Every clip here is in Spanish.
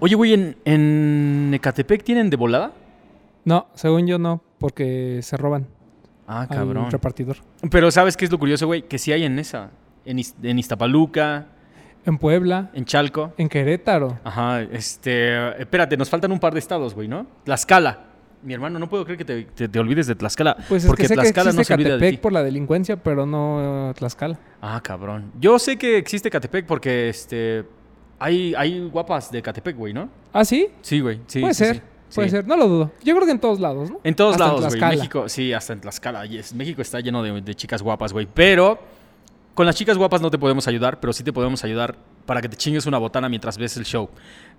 Oye, güey, ¿en, en Ecatepec tienen de volada? No, según yo no, porque se roban Ah, al cabrón. repartidor. Pero ¿sabes qué es lo curioso, güey? Que sí hay en esa. En, en Iztapaluca, En Puebla, en Chalco. en Querétaro. Ajá, este... Espérate, nos faltan un par de estados, güey, ¿no? Tlaxcala. Mi hermano, no puedo creer que te, te- te olvides de Tlaxcala. Pues es porque que sé que Tlaxcala existe no se olvida de Catepec ti. por la delincuencia, pero no eh, Tlaxcala. Ah, cabrón. Yo sé que existe Catepec porque, este... Hay, hay guapas de Catepec, güey, ¿no? ¿Ah, sí? Sí, güey. Sí, puede sí, ser, sí. puede Sí. ser. No lo dudo. Yo creo que en todos lados, ¿no? En todos Hasta lados, güey. México, sí, hasta en Tlaxcala. yes. México está lleno de, de chicas guapas, güey. Pero con las chicas guapas no te podemos ayudar, pero sí te podemos ayudar para que te chingues una botana mientras ves el show.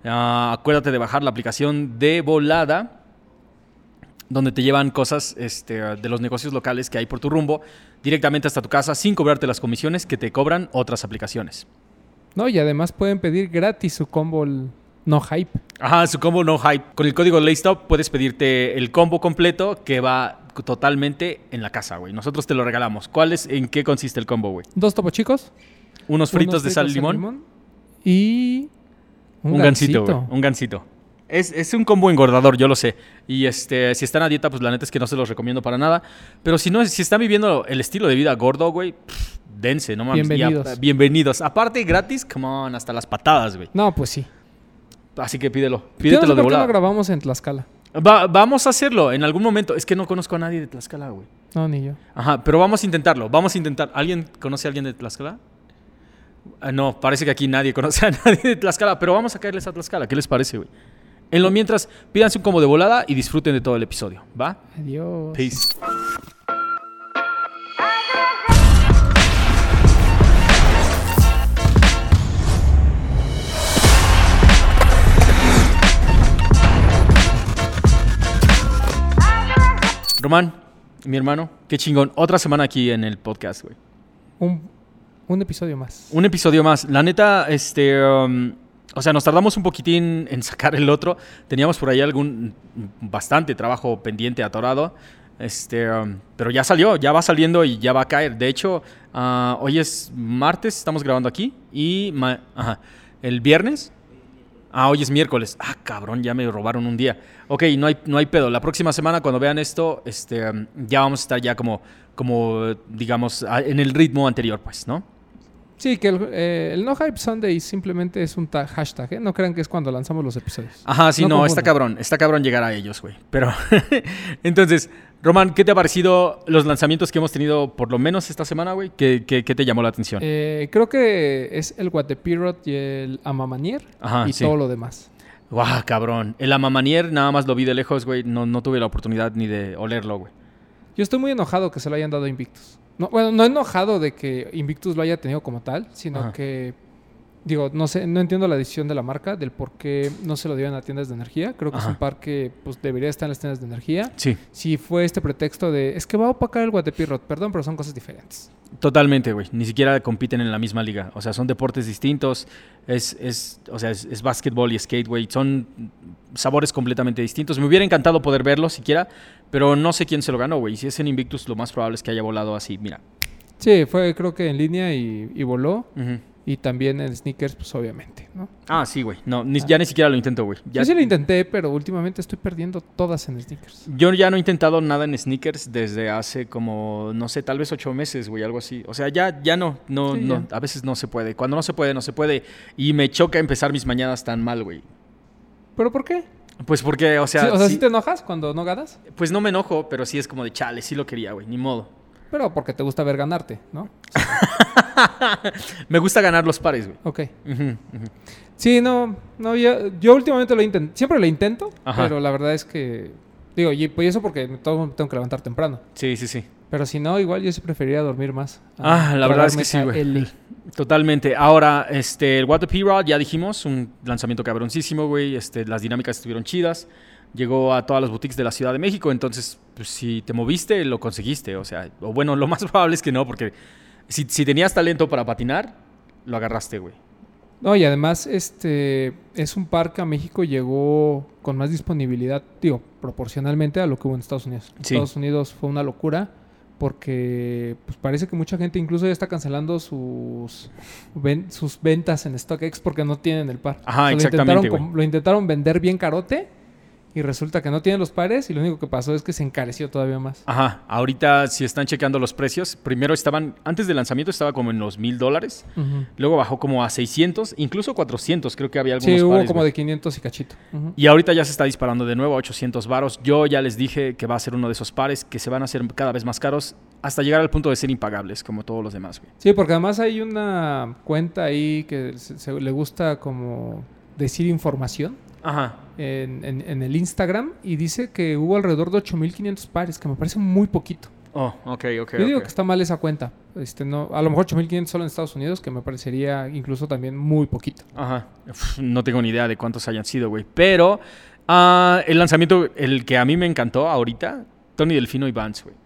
Ah, acuérdate de bajar la aplicación de volada, donde te llevan cosas este, de los negocios locales que hay por tu rumbo directamente hasta tu casa sin cobrarte las comisiones que te cobran otras aplicaciones. No, y además pueden pedir gratis su combo no hype. Ajá, su combo no hype. Con el código LayStop puedes pedirte el combo completo que va totalmente en la casa, güey. Nosotros te lo regalamos. ¿Cuál es, en qué consiste el combo, güey? Dos topo chicos. Unos fritos unos de sal y limón. Y Un, gansito, güey. Un gansito. Es, es un combo engordador, yo lo sé. Y este, si están a dieta, pues la neta es que no se los recomiendo para nada. Pero si no, si están viviendo el estilo de vida gordo, güey, pff, dense, no mames. A- Bienvenidos. bienvenidos. Aparte, gratis, come on, hasta las patadas, güey. No, pues sí. Así que pídelo. Pídetelo de por qué no volada. grabamos en Tlaxcala. Va- vamos a hacerlo en algún momento. Es que no conozco a nadie de Tlaxcala, güey. No, ni yo. Ajá, pero vamos a intentarlo. Vamos a intentar. ¿Alguien conoce a alguien de Tlaxcala? Ah, no, parece que aquí nadie conoce a nadie de Tlaxcala, pero vamos a caerles a Tlaxcala. ¿Qué les parece, güey? En lo mientras, pídanse un combo de volada y disfruten de todo el episodio, ¿va? Adiós. Peace. Román, mi hermano, qué chingón. Otra semana aquí en el podcast, güey. Un, un episodio más. Un episodio más. La neta, este. um, o sea, nos tardamos un poquitín en sacar el otro. Teníamos por ahí algún. bastante trabajo pendiente, atorado. Este. um, pero ya salió, ya va saliendo y ya va a caer. De hecho, ah, hoy es martes, estamos grabando aquí. Y. ajá, el viernes. Ah, hoy es miércoles. Ah, cabrón, ya me robaron un día. Ok, no hay, no hay pedo. La próxima semana, cuando vean esto, este, ya vamos a estar ya como, como, digamos, en el ritmo anterior, pues, ¿no? Sí, que el, eh, el No Hype Sunday simplemente es un ta- hashtag, ¿eh? No crean que es cuando lanzamos los episodios. Ajá, sí, No está cabrón, está cabrón llegar a ellos, güey. Pero, entonces, Román, ¿qué te ha parecido los lanzamientos que hemos tenido por lo menos esta semana, güey? ¿Qué, qué, qué te llamó la atención? Eh, creo que es el Guatepirot y el Amamanier Ajá, y sí. todo lo demás. Guau, cabrón. El Amamanier nada más lo vi de lejos, güey. No, no tuve la oportunidad ni de olerlo, güey. Yo estoy muy enojado que se lo hayan dado a Invictus. No, bueno, no enojado de que Invictus lo haya tenido como tal, sino Ajá. que digo, no sé, no entiendo la decisión de la marca del por qué no se lo dieron a tiendas de energía. Creo que es Ajá. un par que pues debería estar en las tiendas de energía. Sí, Si fue este pretexto de es que va a opacar el Guatepirot, perdón, pero son cosas diferentes. totalmente, güey. Ni siquiera compiten en la misma liga. O sea, son deportes distintos. Es, es, o sea, es, es básquetbol y skate, güey. Son sabores completamente distintos. Me hubiera encantado poder verlo siquiera, pero no sé quién se lo ganó, güey. Si es en Invictus, lo más probable es que haya volado así. Mira. Sí, fue creo que en línea y, y voló. Ujú. Y también en sneakers, pues obviamente, ¿no? Ah, sí, güey. No, ni- ya ni siquiera lo intento, güey. Ya- Yo sí lo intenté, pero últimamente estoy perdiendo todas en sneakers. Yo ya no he intentado nada en sneakers desde hace como, no sé, tal vez ocho meses, güey, algo así. O sea, ya, ya no, no, Sí, no, ya. a veces no se puede. Cuando no se puede, no se puede. Y me choca empezar mis mañanas tan mal, güey. ¿Pero por qué? Pues porque, o sea, Sí, o sea, sí- ¿sí te enojas cuando no ganas? pues no me enojo, pero sí es como de chale, sí lo quería, güey, ni modo. Pero porque te gusta ver ganarte, ¿no? Me gusta ganar los pares, güey. Ok. Sí, no, no, yo, yo últimamente lo intento, siempre lo intento, Ajá. pero la verdad es que, digo, y pues eso porque todo tengo que levantar temprano. Sí, sí, sí. Pero si no, igual yo sí preferiría dormir más. Ah, la verdad es que sí, güey. Totalmente. Ahora, este, el What the P-Rod, ya dijimos, un lanzamiento cabroncísimo, güey. Este, las dinámicas estuvieron chidas. Llegó a todas las boutiques de la Ciudad de México, entonces, pues, si te moviste, lo conseguiste. O sea, o bueno, lo más probable es que no, porque si, si tenías talento para patinar, lo agarraste, güey. No, y además, este, es un par que a México llegó con más disponibilidad, digo, proporcionalmente a lo que hubo en Estados Unidos. Sí. Estados Unidos fue una locura, porque pues, parece que mucha gente incluso ya está cancelando sus, ven- sus ventas en StockX porque no tienen el par. Ajá, O sea, lo exactamente, intentaron, güey. com- lo intentaron vender bien carote y resulta que no tienen los pares y lo único que pasó es que se encareció todavía más. Ajá, ahorita si están checando los precios, primero estaban, antes del lanzamiento estaba como en los mil dólares, luego bajó como a 600, incluso 400, creo que había algunos Sí, hubo pares, como de 500 y cachito. Y ahorita ya se está disparando de nuevo a 800 varos. Yo ya les dije que va a ser uno de esos pares que se van a hacer cada vez más caros hasta llegar al punto de ser impagables, como todos los demás, güey. Sí, porque además hay una cuenta ahí que se- se- le gusta como decir información Ajá. En, en- en el Instagram y dice que hubo alrededor de 8500 pares, que me parece muy poquito. Oh, ok, ok. Yo digo que está mal esa cuenta. Este, no, a lo mejor 8500 solo en Estados Unidos, que me parecería incluso también muy poquito. Ajá. Uf, no tengo ni idea de cuántos hayan sido, güey. Pero ah, el lanzamiento, el que a mí me encantó ahorita, Tony Delfino y Vance, güey.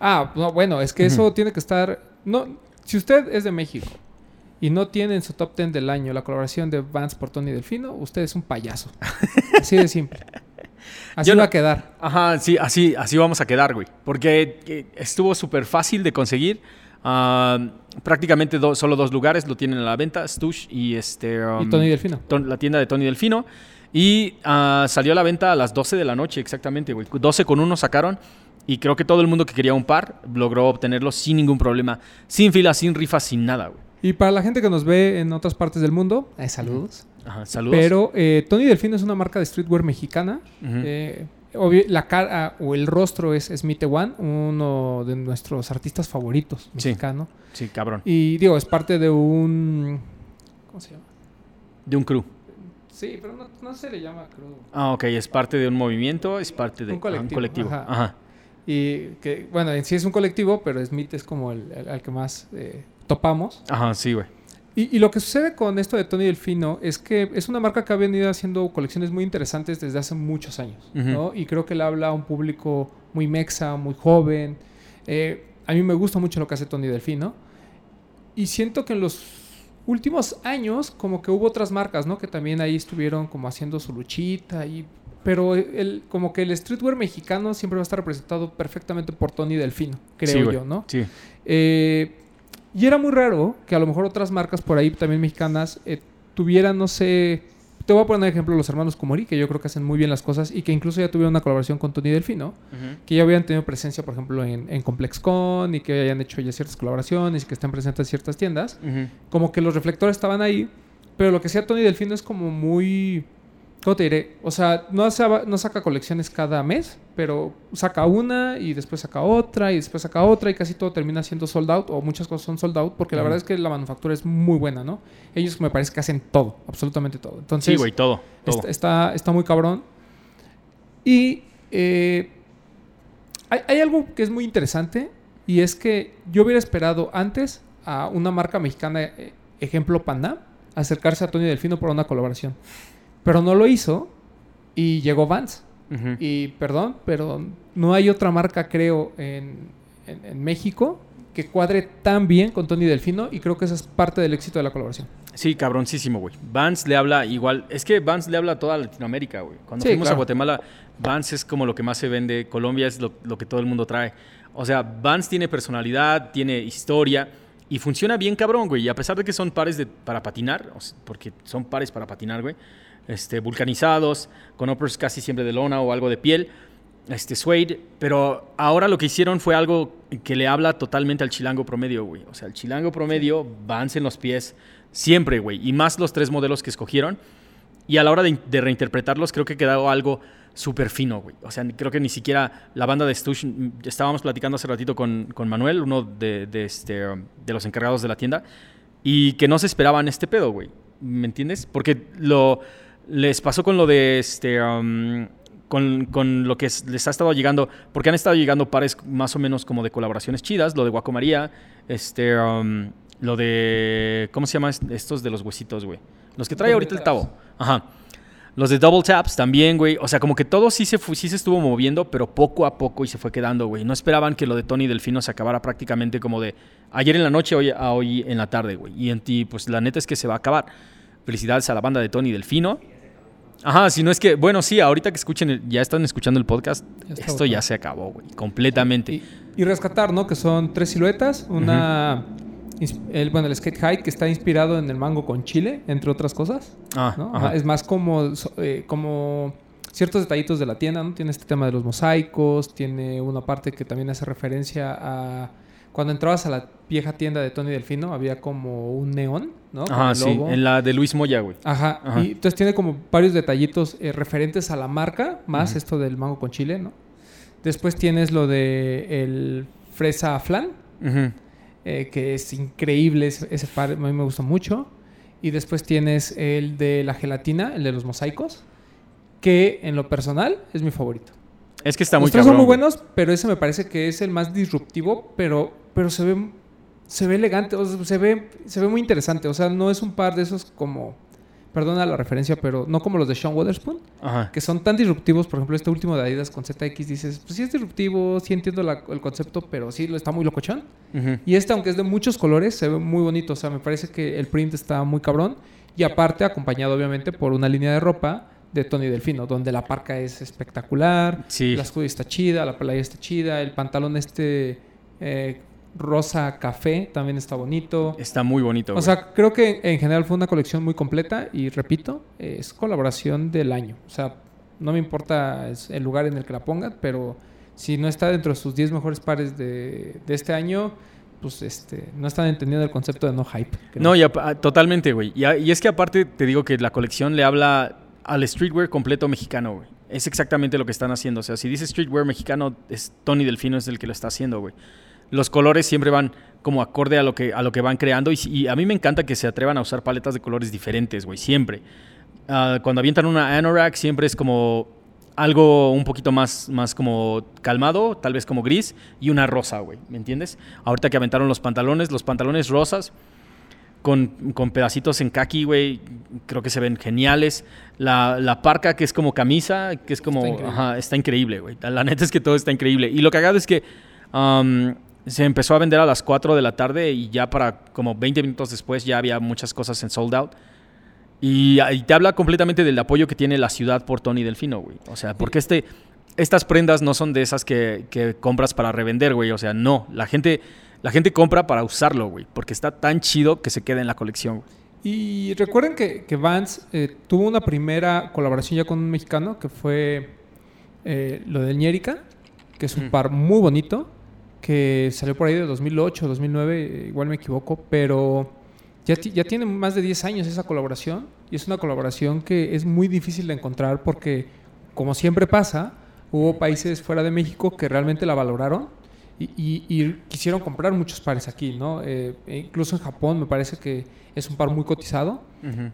Ah, no, bueno, es que eso tiene que estar. No, si usted es de México y no tiene en su top 10 del año la colaboración de Vans por Tony Delfino, usted es un payaso. Así de simple. Así Yo va no- a quedar. Ajá, sí, así, así vamos a quedar, güey. Porque eh, estuvo súper fácil de conseguir. Ah, prácticamente do- solo dos lugares lo tienen a la venta, Stush y este... um, y Tony Delfino. ton- la tienda de Tony Delfino. Y ah, salió a la venta a las 12 de la noche, exactamente, güey. 12 con uno sacaron. Y creo que todo el mundo que quería un par logró obtenerlo sin ningún problema. Sin fila, sin rifa, sin nada, güey. Y para la gente que nos ve en otras partes del mundo, eh, saludos. Ajá, saludos. Pero eh, Tony Delfino es una marca de streetwear mexicana. Eh, obvio- la cara o el rostro es Smith One, uno de nuestros artistas favoritos mexicano. Sí, cabrón. Y digo, es parte de un. ¿Cómo se llama? De un crew. Sí, pero no, no se le llama crudo. Ah, ok. Es parte de un movimiento, es parte de Un colectivo, colectivo. ajá. Ajá. Y que, bueno, en sí es un colectivo, pero Smith es como el, el- al que más eh, topamos. Ajá, sí, güey. Y, y lo que sucede con esto de Tony Delfino es que es una marca que ha venido haciendo colecciones muy interesantes desde hace muchos años. ¿no? Y creo que le habla a un público muy mexa, muy joven. Eh, a mí me gusta mucho lo que hace Tony Delfino. Y siento que en los últimos años como que hubo otras marcas, ¿no? Que también ahí estuvieron como haciendo su luchita y... Pero el, como que el streetwear mexicano siempre va a estar representado perfectamente por Tony Delfino, creo Sí, yo, ¿no? Sí. Eh, y era muy raro que a lo mejor otras marcas por ahí también mexicanas eh, tuvieran, no sé, te voy a poner ejemplo los hermanos Komori, que yo creo que hacen muy bien las cosas y que incluso ya tuvieron una colaboración con Tony Delfino, que ya habían tenido presencia, por ejemplo, en, en ComplexCon y que hayan hecho ya ciertas colaboraciones y que estén presentes en ciertas tiendas. Como que los reflectores estaban ahí, pero lo que hacía Tony Delfino es como muy... ¿Cómo te diré? O sea, no, sa- no saca colecciones cada mes, pero saca una y después saca otra y después saca otra y casi todo termina siendo sold out o muchas cosas son sold out porque la verdad es que la manufactura es muy buena, ¿no? Ellos me parece que hacen todo, absolutamente todo. Entonces, Sí, güey, todo. todo. Está, está, está muy cabrón. Y eh, hay, hay algo que es muy interesante y es que yo hubiera esperado antes a una marca mexicana, eh, ejemplo Panda, acercarse a Tony Delfino por una colaboración. Pero no lo hizo y llegó Vans. Ujú. Y perdón, pero no hay otra marca, creo, en, en- en México que cuadre tan bien con Tony Delfino y creo que esa es parte del éxito de la colaboración. Sí, cabroncísimo, güey. Vance le habla igual. Es que Vance le habla a toda Latinoamérica, güey. Cuando Sí, fuimos claro. a Guatemala, Vance es como lo que más se vende. Colombia es lo, lo que todo el mundo trae. O sea, Vance tiene personalidad, tiene historia y funciona bien cabrón, güey. Y a pesar de que son pares de, para patinar, porque son pares para patinar, güey, este, vulcanizados, con uppers casi siempre de lona o algo de piel, este suede, pero ahora lo que hicieron fue algo que le habla totalmente al chilango promedio, güey. O sea, el chilango promedio, Vans en los pies, siempre, güey. Y más los tres modelos que escogieron. Y a la hora de, de reinterpretarlos, creo que quedó algo súper fino, güey. O sea, creo que ni siquiera la banda de Stush, mm, estábamos platicando hace ratito con, con Manuel, uno de, de este, de los encargados de la tienda, y que no se esperaban este pedo, güey. ¿Me entiendes? Porque lo les pasó con lo de este um, con, con lo que es- les ha estado llegando, porque han estado llegando pares más o menos como de colaboraciones chidas, lo de Guacomaría, este um, lo de ¿cómo se llama est- estos de los huesitos, güey? Los que trae ahorita el tabo. Ajá. Los de Double Taps también, güey. O sea, como que todo sí se, fu- sí se estuvo moviendo, pero poco a poco y se fue quedando, güey. No esperaban que lo de Tony Delfino se acabara prácticamente como de ayer en la noche hoy, a hoy en la tarde, güey. Y en ti, pues la neta es que se va a acabar. Felicidades a la banda de Tony Delfino. Ajá, si no es que, bueno, sí, ahorita que escuchen, el- ya están escuchando el podcast, Ya esto ya se acabó, güey, completamente. Y, y rescatar, ¿no? Que son tres siluetas. Una. el, bueno, el skate high que está inspirado en el mango con chile, entre otras cosas. ah, ¿no? ajá. Es más como, eh, como ciertos detallitos de la tienda, ¿no? Tiene este tema de los mosaicos, tiene una parte que también hace referencia a... Cuando entrabas a la vieja tienda de Tony Delfino, había como un neón, ¿no? Con Ajá, sí, en la de Luis Moya, güey. Ajá. Ajá. Y entonces tiene como varios detallitos eh, referentes a la marca, más esto del mango con chile, ¿no? Después tienes lo de el fresa flan, eh, que es increíble, ese, ese par a mí me gusta mucho. Y después tienes el de la gelatina, el de los mosaicos, que en lo personal es mi favorito. Es que está muy los tres son muy güey. buenos, pero ese me parece que es el más disruptivo, pero, pero se ve se ve elegante, o sea, se ve se ve muy interesante, o sea, no es un par de esos como perdona la referencia, pero no como los de Sean Witherspoon, Ajá. que son tan disruptivos, por ejemplo, este último de Adidas con ZX dices, pues sí es disruptivo, sí entiendo la- el concepto, pero sí lo está muy locochón. Ujú. Y este, aunque es de muchos colores, se ve muy bonito. O sea, me parece que el print está muy cabrón. Y aparte, acompañado obviamente por una línea de ropa de Tony Delfino, donde la parca es espectacular, Sí. la hoodie está chida, la playa está chida, el pantalón este eh, rosa café también está bonito. Está muy bonito, O sea, creo que en general fue una colección muy completa y repito, es colaboración del año. O sea, no me importa el lugar en el que la pongan, pero si no está dentro de sus 10 mejores pares de, de este año, pues este, no están entendiendo el concepto de no hype. creo. No, y apa- ah, totalmente, güey. Y, y es que aparte te digo que la colección le habla al streetwear completo mexicano, güey. Es exactamente lo que están haciendo. O sea, si dice streetwear mexicano, es Tony Delfino es el que lo está haciendo, güey. Los colores siempre van como acorde a lo que, a lo que van creando. Y, a mí me encanta que se atrevan a usar paletas de colores diferentes, güey. Siempre. Ah, cuando avientan una anorak, siempre es como algo un poquito más, más como calmado, tal vez como gris, y una rosa, güey. ¿Me entiendes? Ahorita que aventaron los pantalones, los pantalones rosas con, con pedacitos en kaki, güey, creo que se ven geniales. La, la parca que es como camisa, que es como... Está increíble. ajá, está increíble, güey. La neta es que todo está increíble. Y lo cagado es que um, se empezó a vender a las 4 de la tarde y ya para como 20 minutos después ya había muchas cosas en sold out. Y, y te habla completamente del apoyo que tiene la ciudad por Tony Delfino, güey. O sea, porque este, estas prendas no son de esas que, que compras para revender, güey. O sea, no. La gente, la gente compra para usarlo, güey. Porque está tan chido que se queda en la colección, güey. Y recuerden que, que Vance eh, tuvo una primera colaboración ya con un mexicano que fue eh, lo del Ñérica, que es un par muy bonito, que salió por ahí de 2008, 2009, eh, igual me equivoco, pero ya, ya tiene más de 10 años esa colaboración y es una colaboración que es muy difícil de encontrar porque, como siempre pasa, hubo países fuera de México que realmente la valoraron y, y- y quisieron comprar muchos pares aquí, ¿no? Eh, e incluso en Japón me parece que es un par muy cotizado.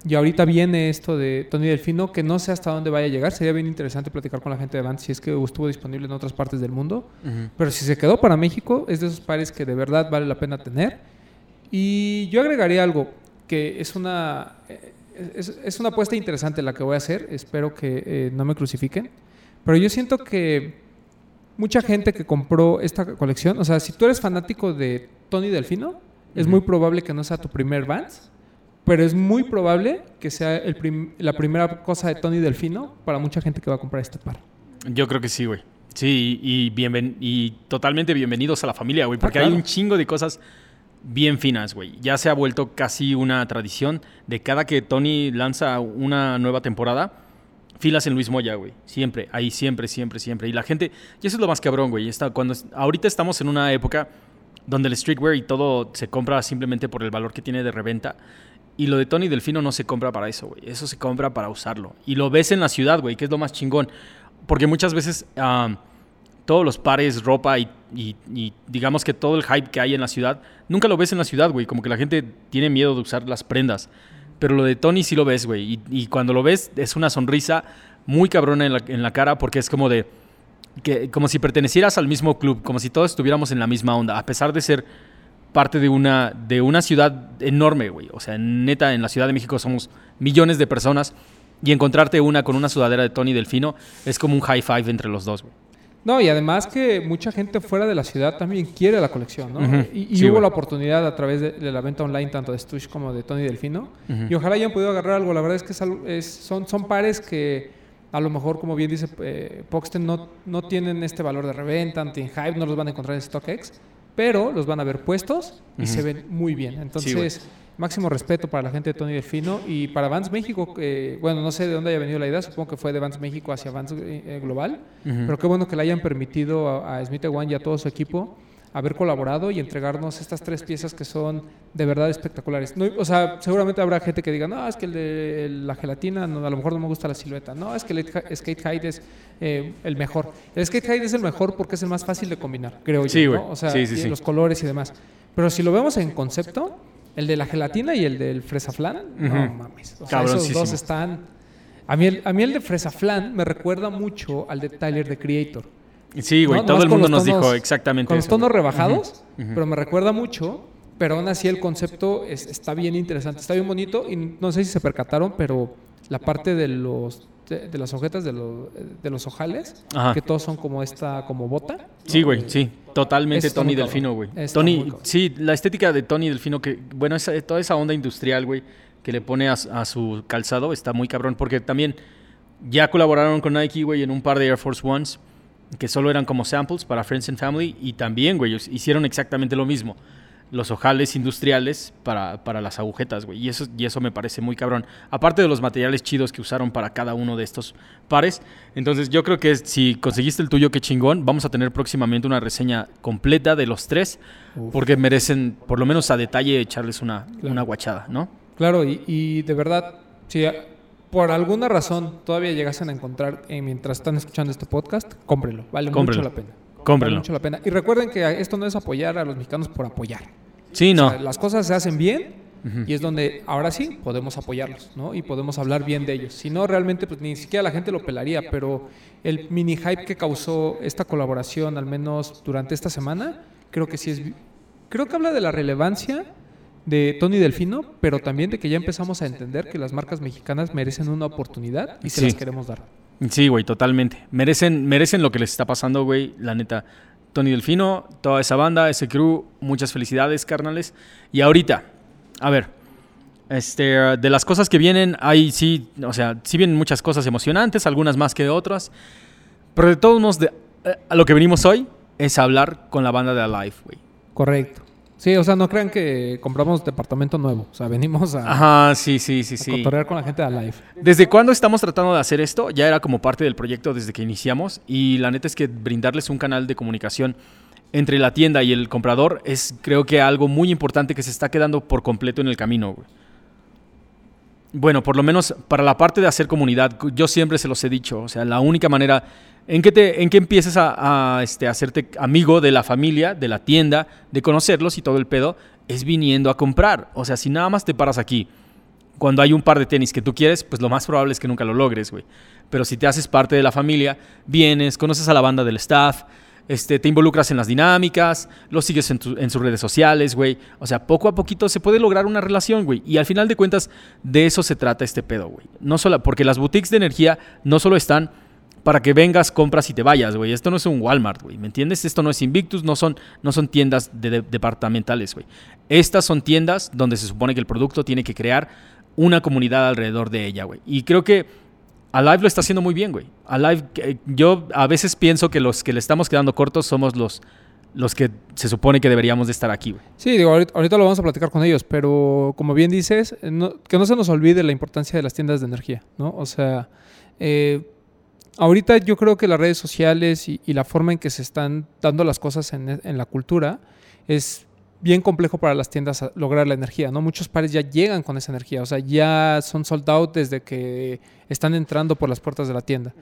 Y ahorita viene esto de Tony Delfino, que no sé hasta dónde vaya a llegar. Sería bien interesante platicar con la gente de Vans si es que estuvo disponible en otras partes del mundo. Pero si se quedó para México, es de esos pares que de verdad vale la pena tener. Y yo agregaría algo, que es una, eh, es, es una apuesta interesante la que voy a hacer. Espero que eh, no me crucifiquen. Pero yo siento que mucha gente que compró esta colección, o sea, si tú eres fanático de Tony Delfino, es muy probable que no sea tu primer Vans. Pero es muy probable que sea el prim- la primera cosa de Tony Delfino para mucha gente que va a comprar este par. Yo creo que sí, güey. Sí, y, bienven y totalmente bienvenidos a la familia, güey, Ah, porque hay claro. un chingo de cosas bien finas, güey. Ya se ha vuelto casi una tradición de cada que Tony lanza una nueva temporada, filas en Luis Moya, güey. Siempre, ahí siempre, siempre, siempre. Y la gente, y eso es lo más cabrón, güey. Está, cuando, ahorita estamos en una época donde el streetwear y todo se compra simplemente por el valor que tiene de reventa. Y lo de Tony Delfino no se compra para eso, güey. Eso se compra para usarlo. Y lo ves en la ciudad, güey, que es lo más chingón. Porque muchas veces todos los pares, ropa y- y digamos que todo el hype que hay en la ciudad, nunca lo ves en la ciudad, güey. Como que la gente tiene miedo de usar las prendas. Pero lo de Tony sí lo ves, güey. Y, cuando lo ves es una sonrisa muy cabrona en la, en la cara porque es como de... Que, como si pertenecieras al mismo club, como si todos estuviéramos en la misma onda, a pesar de ser parte de una, de una ciudad enorme, güey. O sea, neta, en la Ciudad de México somos millones de personas y encontrarte una con una sudadera de Tony Delfino es como un high five entre los dos, güey. No, y además que mucha gente fuera de la ciudad también quiere la colección, ¿no? Y, y Sí, hubo la oportunidad a través de, de la venta online tanto de Stush como de Tony Delfino. Y ojalá hayan podido agarrar algo. La verdad es que es es- son, son pares que a lo mejor, como bien dice eh, Poxten, no, no tienen este valor de reventa, no tienen hype, no los van a encontrar en StockX, pero los van a ver puestos y se ven muy bien. Entonces, máximo respeto para la gente de Tony Delfino y para Vans México, que, bueno, no sé de dónde haya venido la idea, supongo que fue de Vans México hacia Vans eh, Global, Ujú. pero qué bueno que le hayan permitido a, a Smith One y a todo su equipo haber colaborado y entregarnos estas tres piezas que son de verdad espectaculares. No, o sea, seguramente habrá gente que diga, no, es que el de la gelatina, no, a lo mejor no me gusta la silueta. No, es que el Skate Hide es eh, el mejor. El Skate Hide es el mejor porque es el más fácil de combinar, creo Sí, yo. ¿no? O sea, Sí, sí. los colores y demás. Pero si lo vemos en concepto, el de la gelatina y el del fresa flan, no mames. O sea, esos dos están... A mí, el, a mí el de fresa flan me recuerda mucho al de Tyler, the Creator. Sí, güey, No, todo el mundo nos dijo exactamente Con los tonos rebajados, pero me recuerda mucho. Pero aún así el concepto es- está bien interesante, está bien bonito. Y no sé si se percataron, pero la parte de los de, de las hojetas de los, de los ojales, Ajá. que todos son como esta, como bota. ¿no? Sí, güey, Eh, sí. Totalmente Eso Tony. Delfino, güey. Tony, sí, la estética de Tony Delfino, que, bueno, esa- toda esa onda industrial, güey, que le pone a, a su calzado está muy cabrón, porque también ya colaboraron con Nike, güey, en un par de Air Force Ones, que solo eran como samples para Friends and Family, y también, güey, hicieron exactamente lo mismo. Los ojales industriales para, para las agujetas, güey. Y eso, y eso me parece muy cabrón. Aparte de los materiales chidos que usaron para cada uno de estos pares. Entonces yo creo que si conseguiste el tuyo, qué chingón. Vamos a tener próximamente una reseña completa de los tres. Uf. Porque merecen, por lo menos a detalle, echarles una, Claro. una guachada, ¿no? Claro, y, y de verdad, si por alguna razón todavía llegasen a encontrar eh, mientras están escuchando este podcast, cómprenlo. Vale mucho la pena. Vale Cómprenlo. mucho la pena. Y recuerden que esto no es apoyar a los mexicanos por apoyar. Sí, O no. sea, las cosas se hacen bien Ujú. y es donde ahora sí podemos apoyarlos, ¿no? Y podemos hablar bien de ellos. Si no, realmente pues, ni siquiera la gente lo pelaría, pero el mini hype que causó esta colaboración, al menos durante esta semana, creo que sí es... Creo que habla de la relevancia de Tony Delfino, pero también de que ya empezamos a entender que las marcas mexicanas merecen una oportunidad y se Sí. las queremos dar. Sí, güey, totalmente. Merecen, merecen lo que les está pasando, güey, la neta. Tony Delfino, toda esa banda, ese crew, muchas felicidades, carnales. Y ahorita, a ver, este, de las cosas que vienen, hay sí, o sea, sí vienen muchas cosas emocionantes, algunas más que otras. Pero de todos modos, de- eh, a lo que venimos hoy es hablar con la banda de Alive, güey. Correcto. Sí, o sea, no crean que compramos departamento nuevo. O sea, venimos a, Ajá, sí, sí, sí, a sí. con la gente de Alive. ¿Desde cuándo estamos tratando de hacer esto? Ya era como parte del proyecto desde que iniciamos y la neta es que brindarles un canal de comunicación entre la tienda y el comprador es creo que algo muy importante que se está quedando por completo en el camino. güey. Bueno, por lo menos para la parte de hacer comunidad, yo siempre se los he dicho, o sea, la única manera en que, te, en que empieces a, a, este, hacerte amigo de la familia, de la tienda, de conocerlos y todo el pedo, es viniendo a comprar. O sea, si nada más te paras aquí cuando hay un par de tenis que tú quieres, pues lo más probable es que nunca lo logres, güey. Pero si te haces parte de la familia, vienes, conoces a la banda del staff, este, te involucras en las dinámicas, lo sigues en, sus redes sociales, güey. O sea, poco a poquito se puede lograr una relación, güey. Y al final de cuentas, de eso se trata este pedo, güey. No solo, porque las boutiques de energía no solo están para que vengas, compras y te vayas, güey. Esto no es un Walmart, güey. ¿Me entiendes? Esto no es Invictus, no son, no son tiendas de- departamentales, güey. Estas son tiendas donde se supone que el producto tiene que crear una comunidad alrededor de ella, güey. Y creo que Alive lo está haciendo muy bien, güey. Alive, eh, yo a veces pienso que los que le estamos quedando cortos somos los, los que se supone que deberíamos de estar aquí, güey. Sí, digo, ahorita, lo vamos a platicar con ellos, pero como bien dices, eh, no- que no se nos olvide la importancia de las tiendas de energía, ¿no? O sea, eh, ahorita yo creo que las redes sociales y, la forma en que se están dando las cosas en la cultura es bien complejo para las tiendas lograr la energía, ¿no? Muchos pares ya llegan con esa energía, o sea, ya son sold out desde que están entrando por las puertas de la tienda.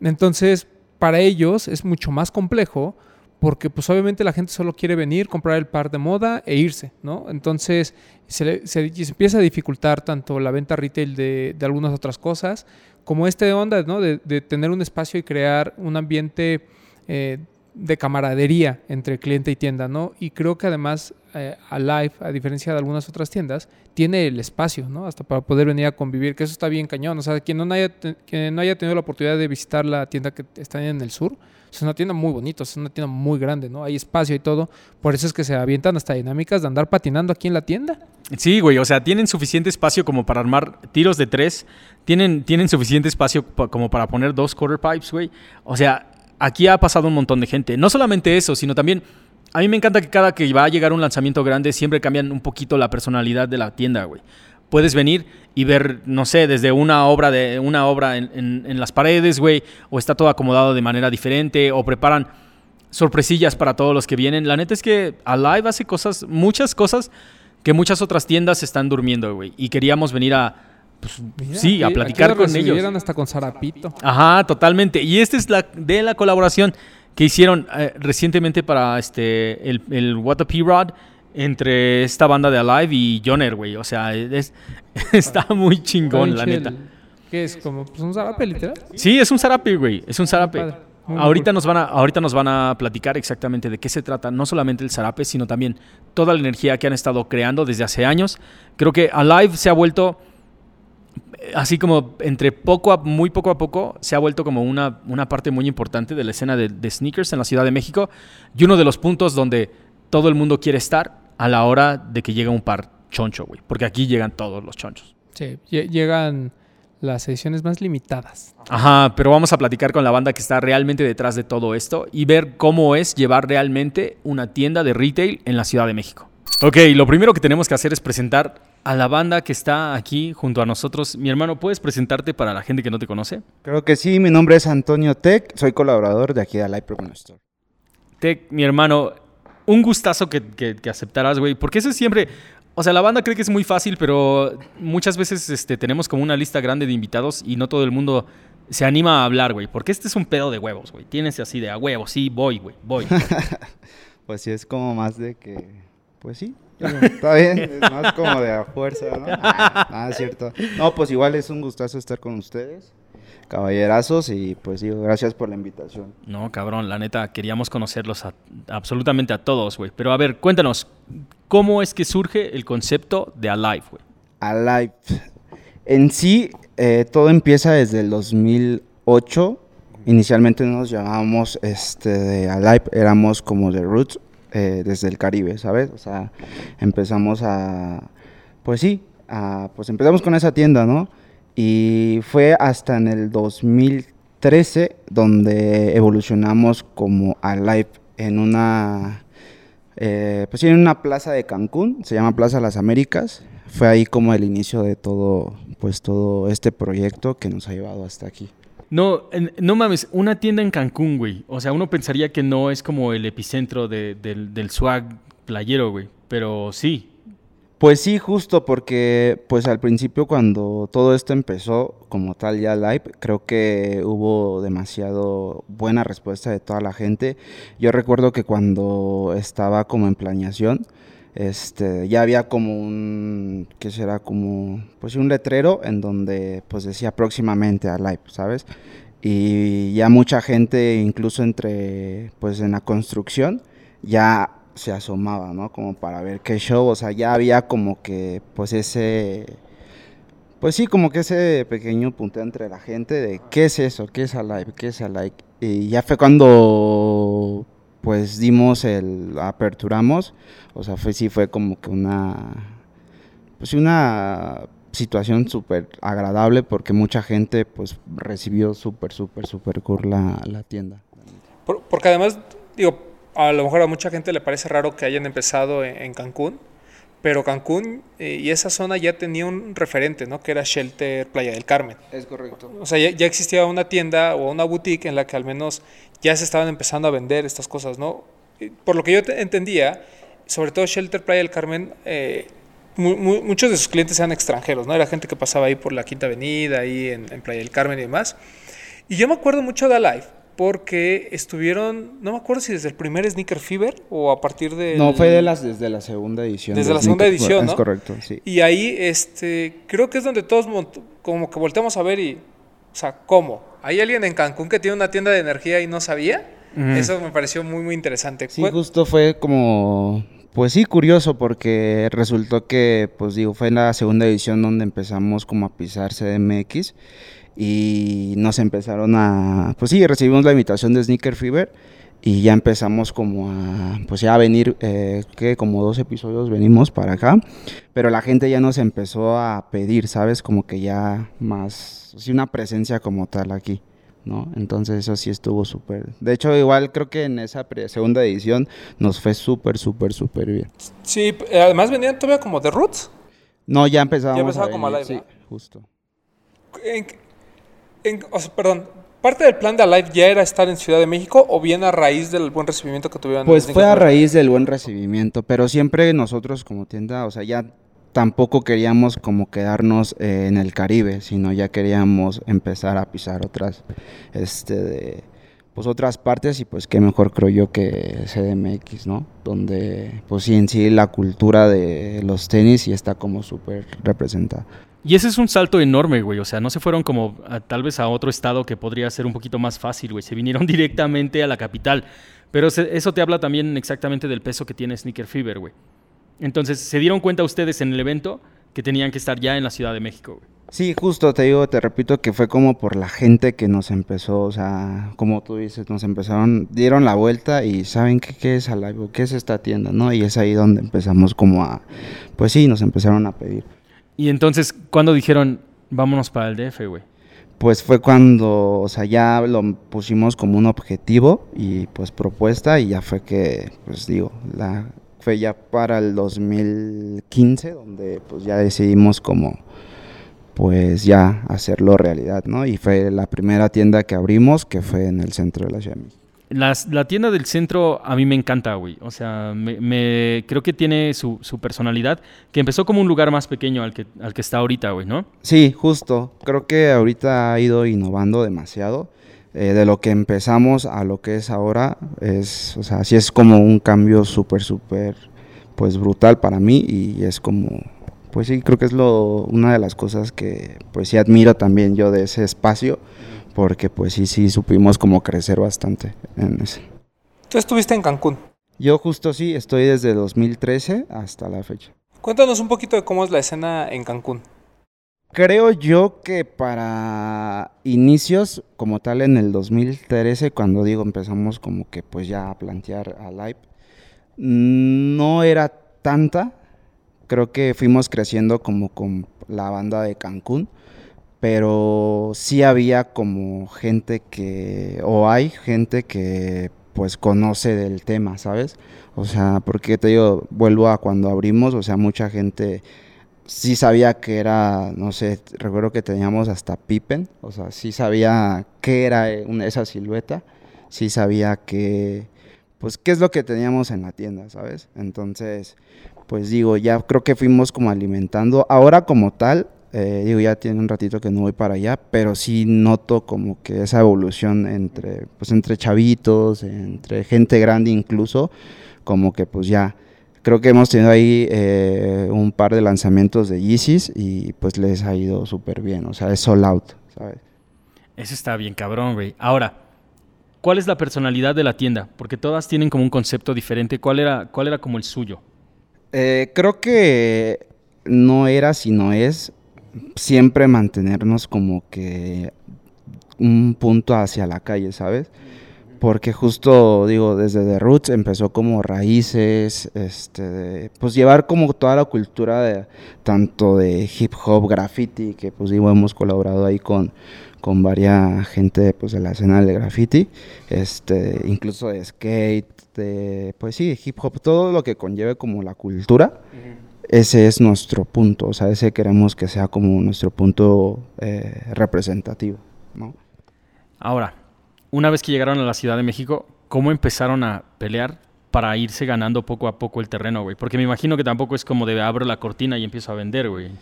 Entonces, para ellos es mucho más complejo porque pues obviamente la gente solo quiere venir, comprar el par de moda e irse, ¿no? Entonces se, se- se empieza a dificultar tanto la venta retail de, de algunas otras cosas, como este onda, ¿no? De, de tener un espacio y crear un ambiente eh, de camaradería entre cliente y tienda, ¿no? Y creo que además eh, Alive, a diferencia de algunas otras tiendas, tiene el espacio, ¿no? Hasta para poder venir a convivir, que eso está bien cañón. O sea, quien no haya, quien no haya tenido la oportunidad de visitar la tienda que está en el sur, es una tienda muy bonita, es una tienda muy grande, ¿no? Hay espacio y todo. Por eso es que se avientan hasta dinámicas de andar patinando aquí en la tienda. Sí, güey, o sea, tienen suficiente espacio como para armar tiros de tres. Tienen, tienen suficiente espacio como para poner dos quarter pipes, güey. O sea, aquí ha pasado un montón de gente. No solamente eso, sino también a mí me encanta que cada que va a llegar un lanzamiento grande siempre cambian un poquito la personalidad de la tienda, güey. Puedes venir y ver, no sé, desde una obra de una obra en, las paredes, güey, o está todo acomodado de manera diferente, o preparan sorpresillas para todos los que vienen. La neta es que Alive hace cosas, muchas cosas que muchas otras tiendas están durmiendo, güey. Y queríamos venir a, pues, sí, a platicar con ellos. hasta con Sarapito. Ajá, totalmente. Y esta es la de la colaboración que hicieron eh, recientemente para este el, el What the P-Rod entre esta banda de Alive y Joner, güey. O sea, es, está muy chingón, la neta. ¿Qué es? ¿Como pues, un zarape, literal? Sí, es un zarape, güey. Es un zarape. Ahorita nos, van a, ahorita nos van a platicar exactamente de qué se trata, no solamente el zarape, sino también toda la energía que han estado creando desde hace años. Creo que Alive se ha vuelto así como entre poco a muy poco a poco se ha vuelto como una, una parte muy importante de la escena de, sneakers en la Ciudad de México y uno de los puntos donde todo el mundo quiere estar a la hora de que llega un par choncho, güey, porque aquí llegan todos los chonchos. Sí, llegan las ediciones más limitadas. Ajá, pero vamos a platicar con la banda que está realmente detrás de todo esto y ver cómo es llevar realmente una tienda de retail en la Ciudad de México. Ok, lo primero que tenemos que hacer es presentar a la banda que está aquí junto a nosotros. Mi hermano, ¿puedes presentarte para la gente que no te conoce? Creo que sí, mi nombre es Antonio Tech, soy colaborador de aquí de Live Pro Store. Tech, mi hermano, un gustazo que, que, aceptaras, güey, porque eso es siempre... O sea, la banda cree que es muy fácil, pero muchas veces este, tenemos como una lista grande de invitados y no todo el mundo se anima a hablar, güey, porque este es un pedo de huevos, güey. Tienes así de a huevos, sí, voy, güey, voy. pues sí, es como más de que, pues sí, Está bien, es más como de a fuerza, ¿no? Ah, es cierto. No, pues igual es un gustazo estar con ustedes, caballerazos, y pues digo, gracias por la invitación. No, cabrón, la neta, queríamos conocerlos absolutamente a todos, güey. Pero a ver, cuéntanos, ¿cómo es que surge el concepto de Alive, güey? Alive. En sí, eh, todo empieza desde el 2008. Inicialmente nos llamábamos este, de Alive, éramos como de Roots, eh, desde el Caribe, ¿sabes? O sea, empezamos a, pues sí, a, pues empezamos con esa tienda, ¿no? Y fue hasta en el 2013 donde evolucionamos como Alive en una, eh, pues en una plaza de Cancún, se llama Plaza Las Américas. Fue ahí como el inicio de todo, pues todo este proyecto que nos ha llevado hasta aquí. No, no mames, una tienda en Cancún, güey. O sea, uno pensaría que no es como el epicentro del, swag playero, güey. Pero sí. Pues sí, justo porque pues al principio cuando todo esto empezó como tal ya live, creo que hubo demasiado buena respuesta de toda la gente. Yo recuerdo que cuando estaba como en planeación, este, ya había como un, ¿qué será? Como, pues un letrero en donde pues decía próximamente a live, ¿sabes? Y ya mucha gente, incluso entre, pues en la construcción, ya se asomaba, ¿no? Como para ver qué show, o sea, ya había como que, pues ese, pues sí, como que ese pequeño punto entre la gente de qué es eso, qué es Alive, qué es Alive. Y ya fue cuando pues dimos el, aperturamos, o sea, fue, sí fue como que una, pues una situación súper agradable porque mucha gente pues recibió súper, súper, súper cool la, la tienda. porque además, digo, a lo mejor a mucha gente le parece raro que hayan empezado en, Cancún, pero Cancún eh, y esa zona ya tenía un referente, ¿no? Que era Shelter Playa del Carmen. Es correcto. O sea, ya, ya, existía una tienda o una boutique en la que al menos ya se estaban empezando a vender estas cosas, ¿no? Por lo que yo entendía, sobre todo Shelter Playa del Carmen, eh, muchos de sus clientes eran extranjeros, ¿no? Era gente que pasaba ahí por la Quinta Avenida, ahí en, Playa del Carmen y demás. Y yo me acuerdo mucho de Alive, porque estuvieron, no me acuerdo si desde el primer Sneaker Fever o a partir de... No, fue de las, desde la segunda edición. Desde la segunda edición, ¿no? Es correcto, sí. Y ahí, este, creo que es donde todos como que volteamos a ver y, o sea, ¿cómo? ¿Hay alguien en Cancún que tiene una tienda de energía y no sabía? Eso me pareció muy, muy interesante. Sí, justo fue como, pues sí, curioso porque resultó que, pues digo, fue en la segunda edición donde empezamos como a pisar CDMX y nos empezaron a, pues sí, recibimos la invitación de Sneaker Fever y ya empezamos como a, pues ya a venir, eh, que como dos episodios venimos para acá, pero la gente ya nos empezó a pedir, ¿sabes? Como que ya más, sí, una presencia como tal aquí. ¿no? Entonces eso sí estuvo súper. De hecho, igual creo que en esa segunda edición nos fue súper, súper, súper bien. Sí, además venían todavía como de Roots. No, ya empezábamos. Ya empezaba como live. Sí, justo. Perdón, ¿Parte del plan de Alive ya era estar en Ciudad de México o bien a raíz del buen recibimiento que tuvieron? Pues fue a raíz del buen recibimiento, pero siempre nosotros como tienda, o sea, ya tampoco queríamos como quedarnos eh, en el Caribe, sino ya queríamos empezar a pisar otras, este, pues otras partes y pues qué mejor creo yo que CDMX, ¿no? Donde pues sí en sí la cultura de los tenis sí está como súper representada. Y ese es un salto enorme, güey. O sea, no se fueron como tal vez a otro estado que podría ser un poquito más fácil, güey. Se vinieron directamente a la capital. Pero eso te habla también exactamente del peso que tiene Sneaker Fever, güey. Entonces, ¿se dieron cuenta ustedes en el evento que tenían que estar ya en la Ciudad de México, güey? Sí, justo te digo, te repito que fue como por la gente que nos empezó, o sea, como tú dices, nos empezaron, dieron la vuelta y saben qué, qué es Alive, qué es esta tienda, ¿no? Y es ahí donde empezamos como a, pues sí, nos empezaron a pedir. Y entonces, ¿cuándo dijeron, vámonos para el DF, güey? Pues fue cuando, o sea, ya lo pusimos como un objetivo y pues propuesta y ya fue que, pues digo, la, fue ya para el 2015 donde pues ya decidimos como pues ya hacerlo realidad, ¿no? Y fue la primera tienda que abrimos que fue en el centro de la ciudad. La tienda del centro a mí me encanta, güey. O sea, me, creo que tiene su, personalidad, que empezó como un lugar más pequeño al que, al que está ahorita, güey, ¿no? Sí, justo. Creo que ahorita ha ido innovando demasiado. Eh, de lo que empezamos a lo que es ahora, es, o sea, sí es como un cambio súper, súper, pues brutal para mí y es como pues sí, creo que es lo, una de las cosas que pues sí admiro también yo de ese espacio, porque pues sí, sí supimos como crecer bastante en ese. ¿Tú estuviste en Cancún? Yo justo sí, estoy desde 2013 hasta la fecha. Cuéntanos un poquito de cómo es la escena en Cancún. Creo yo que para inicios, como tal en el 2013, cuando digo empezamos como que pues ya a plantear a live, no era tanta, creo que fuimos creciendo como con la banda de Cancún, pero sí había como gente que, o hay gente que pues conoce del tema, ¿sabes? O sea, porque te digo, vuelvo a cuando abrimos, o sea, mucha gente sí sabía que era, no sé, recuerdo que teníamos hasta Pippen, o sea, sí sabía qué era esa silueta, sí sabía que, pues, qué es lo que teníamos en la tienda, ¿sabes? Entonces, pues digo, ya creo que fuimos como alimentando. Ahora como tal, eh, digo, ya tiene un ratito que no voy para allá, pero sí noto como que esa evolución entre, pues entre chavitos, entre gente grande incluso, como que pues ya, creo que hemos tenido ahí eh, un par de lanzamientos de Yeezys y pues les ha ido súper bien, o sea, es sold out, ¿sabes? Eso está bien cabrón, güey. Ahora, ¿cuál es la personalidad de la tienda? Porque todas tienen como un concepto diferente. ¿Cuál era, cuál era como el suyo? Eh, creo que no era, sino es siempre mantenernos como que un punto hacia la calle, ¿sabes? Porque justo, digo, desde The Roots empezó como raíces, este, pues llevar como toda la cultura de, tanto de hip hop, graffiti, que pues digo, hemos colaborado ahí con, con varias gente pues de la escena del graffiti, este, incluso de skate, de, pues sí, hip hop, todo lo que conlleve como la cultura, ese es nuestro punto, o sea, ese queremos que sea como nuestro punto eh, representativo, ¿no? Ahora, una vez que llegaron a la Ciudad de México, ¿cómo empezaron a pelear para irse ganando poco a poco el terreno, güey? Porque me imagino que tampoco es como de abro la cortina y empiezo a vender, güey.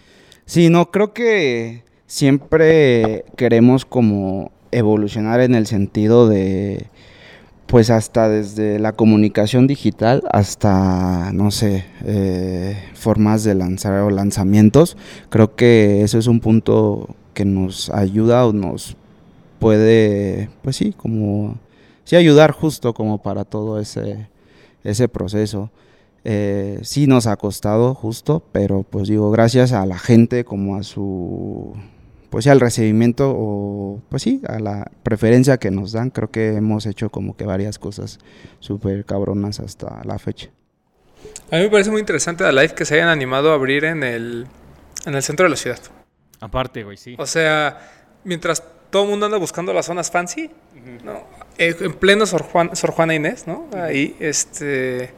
Sí, no, creo que siempre queremos como evolucionar en el sentido de pues hasta desde la comunicación digital hasta, no sé, eh, formas de lanzar o lanzamientos. Creo que eso es un punto que nos ayuda o nos puede, pues sí, como sí ayudar justo como para todo ese, ese proceso. Eh, sí nos ha costado justo, pero pues digo, gracias a la gente como a su, pues sí, al recibimiento o pues sí, a la preferencia que nos dan, creo que hemos hecho como que varias cosas súper cabronas hasta la fecha. A mí me parece muy interesante la live que se hayan animado a abrir en el, en el centro de la ciudad. Aparte, güey, sí. O sea, mientras todo el mundo anda buscando las zonas fancy, ¿no? Eh, en pleno Sor, Juan, Sor Juana Inés, ¿no? Ahí, este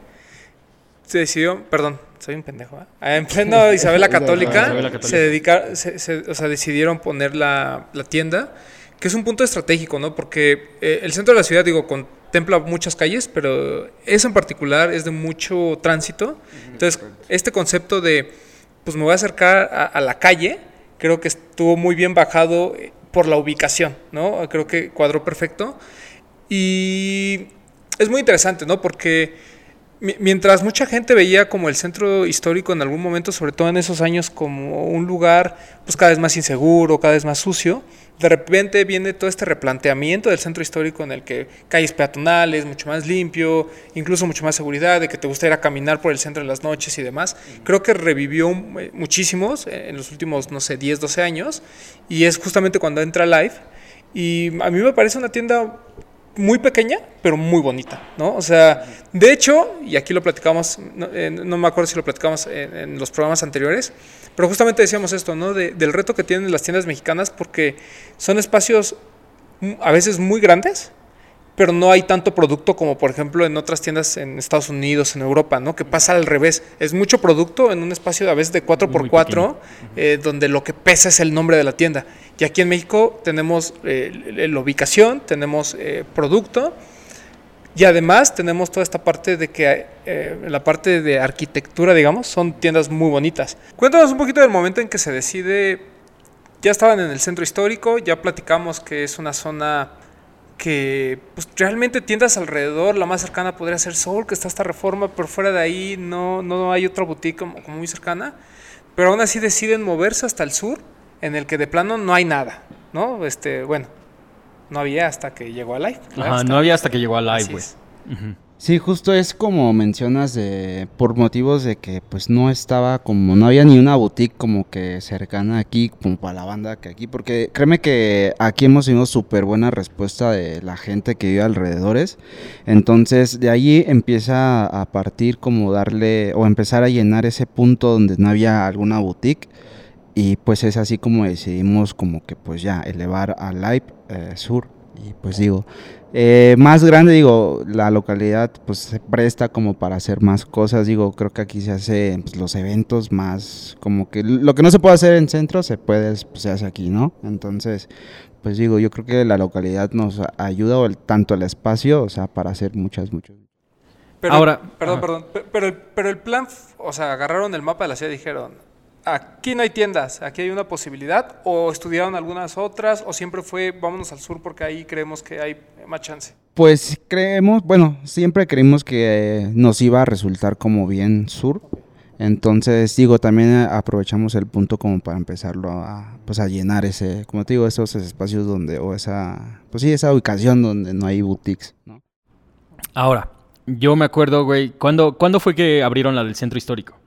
se decidió, perdón, soy un pendejo, ¿eh? en pleno Isabel la Católica, se dedica, se, o sea, decidieron poner la, la, tienda, que es un punto estratégico, ¿no? Porque eh, el centro de la ciudad, digo, contempla muchas calles, pero eso en particular es de mucho tránsito. Entonces, este concepto de, pues me voy a acercar a, a la calle, creo que estuvo muy bien bajado eh, por la ubicación, ¿no? Creo que cuadró perfecto. Y es muy interesante, ¿no? Porque mientras mucha gente veía como el centro histórico en algún momento, sobre todo en esos años, como un lugar pues cada vez más inseguro, cada vez más sucio, de repente viene todo este replanteamiento del centro histórico en el que calles peatonales, mucho más limpio, incluso mucho más seguridad, de que te gusta ir a caminar por el centro en las noches y demás. Creo que revivió eh, muchísimos en los últimos, no sé, 10, 12 años, y es justamente cuando entra Live. Y a mí me parece una tienda muy pequeña, pero muy bonita, ¿no? O sea, de hecho, y aquí lo platicamos, no, eh, me acuerdo si lo platicamos en, los programas anteriores, pero justamente decíamos esto, ¿no? del reto que tienen las tiendas mexicanas, porque son espacios a veces muy grandes, pero no hay tanto producto como por ejemplo en otras tiendas en Estados Unidos, en Europa, ¿no? Que pasa al revés. Es mucho producto en un espacio a veces de 4x4, eh, donde lo que pesa es el nombre de la tienda. Y aquí en México tenemos eh, la ubicación, tenemos eh, producto y además tenemos toda esta parte de que la parte de arquitectura, digamos, son tiendas muy bonitas. Cuéntanos un poquito del momento en que se decide, ya estaban en el centro histórico, ya platicamos que es una zona que pues, realmente tiendas alrededor, la más cercana podría ser Soul, que está esta reforma, pero fuera de ahí no, no hay otra boutique como, muy cercana, pero aún así deciden moverse hasta el sur, en el que de plano no hay nada, ¿no? Este, bueno, no había hasta que llegó a Live. no había hasta que llegó a Live, güey. Sí, justo es como mencionas de por motivos de que pues no estaba como no había ni una boutique como que cercana aquí como para la banda que aquí porque créeme que aquí hemos tenido súper buena respuesta de la gente que vive alrededores. Entonces de ahí empieza a partir como darle o empezar a llenar ese punto donde no había alguna boutique. Y pues es así como decidimos como que pues ya elevar a Live eh, Sur. Y pues digo eh, más grande, digo, la localidad pues se presta como para hacer más cosas, digo, creo que aquí se hace pues, los eventos más, como que lo que no se puede hacer en centro se puede, pues, se hace aquí, ¿no? Entonces, pues digo, yo creo que la localidad nos ayuda, o el, tanto el espacio, o sea, para hacer muchas, muchas. Pero, Ahora, perdón, perdón, pero, pero el plan, o sea, agarraron el mapa de la ciudad y dijeron, aquí no hay tiendas, aquí hay una posibilidad, o estudiaron algunas otras, o siempre fue vámonos al sur porque ahí creemos que hay más chance. Pues creemos, bueno, siempre creímos que nos iba a resultar como bien sur. Entonces, digo, también aprovechamos el punto como para empezarlo a, pues a llenar ese, como te digo, esos espacios donde, o esa, pues sí, esa ubicación donde no hay boutiques, ¿no? Ahora, yo me acuerdo, güey, ¿cuándo, ¿cuándo fue que abrieron la del centro histórico?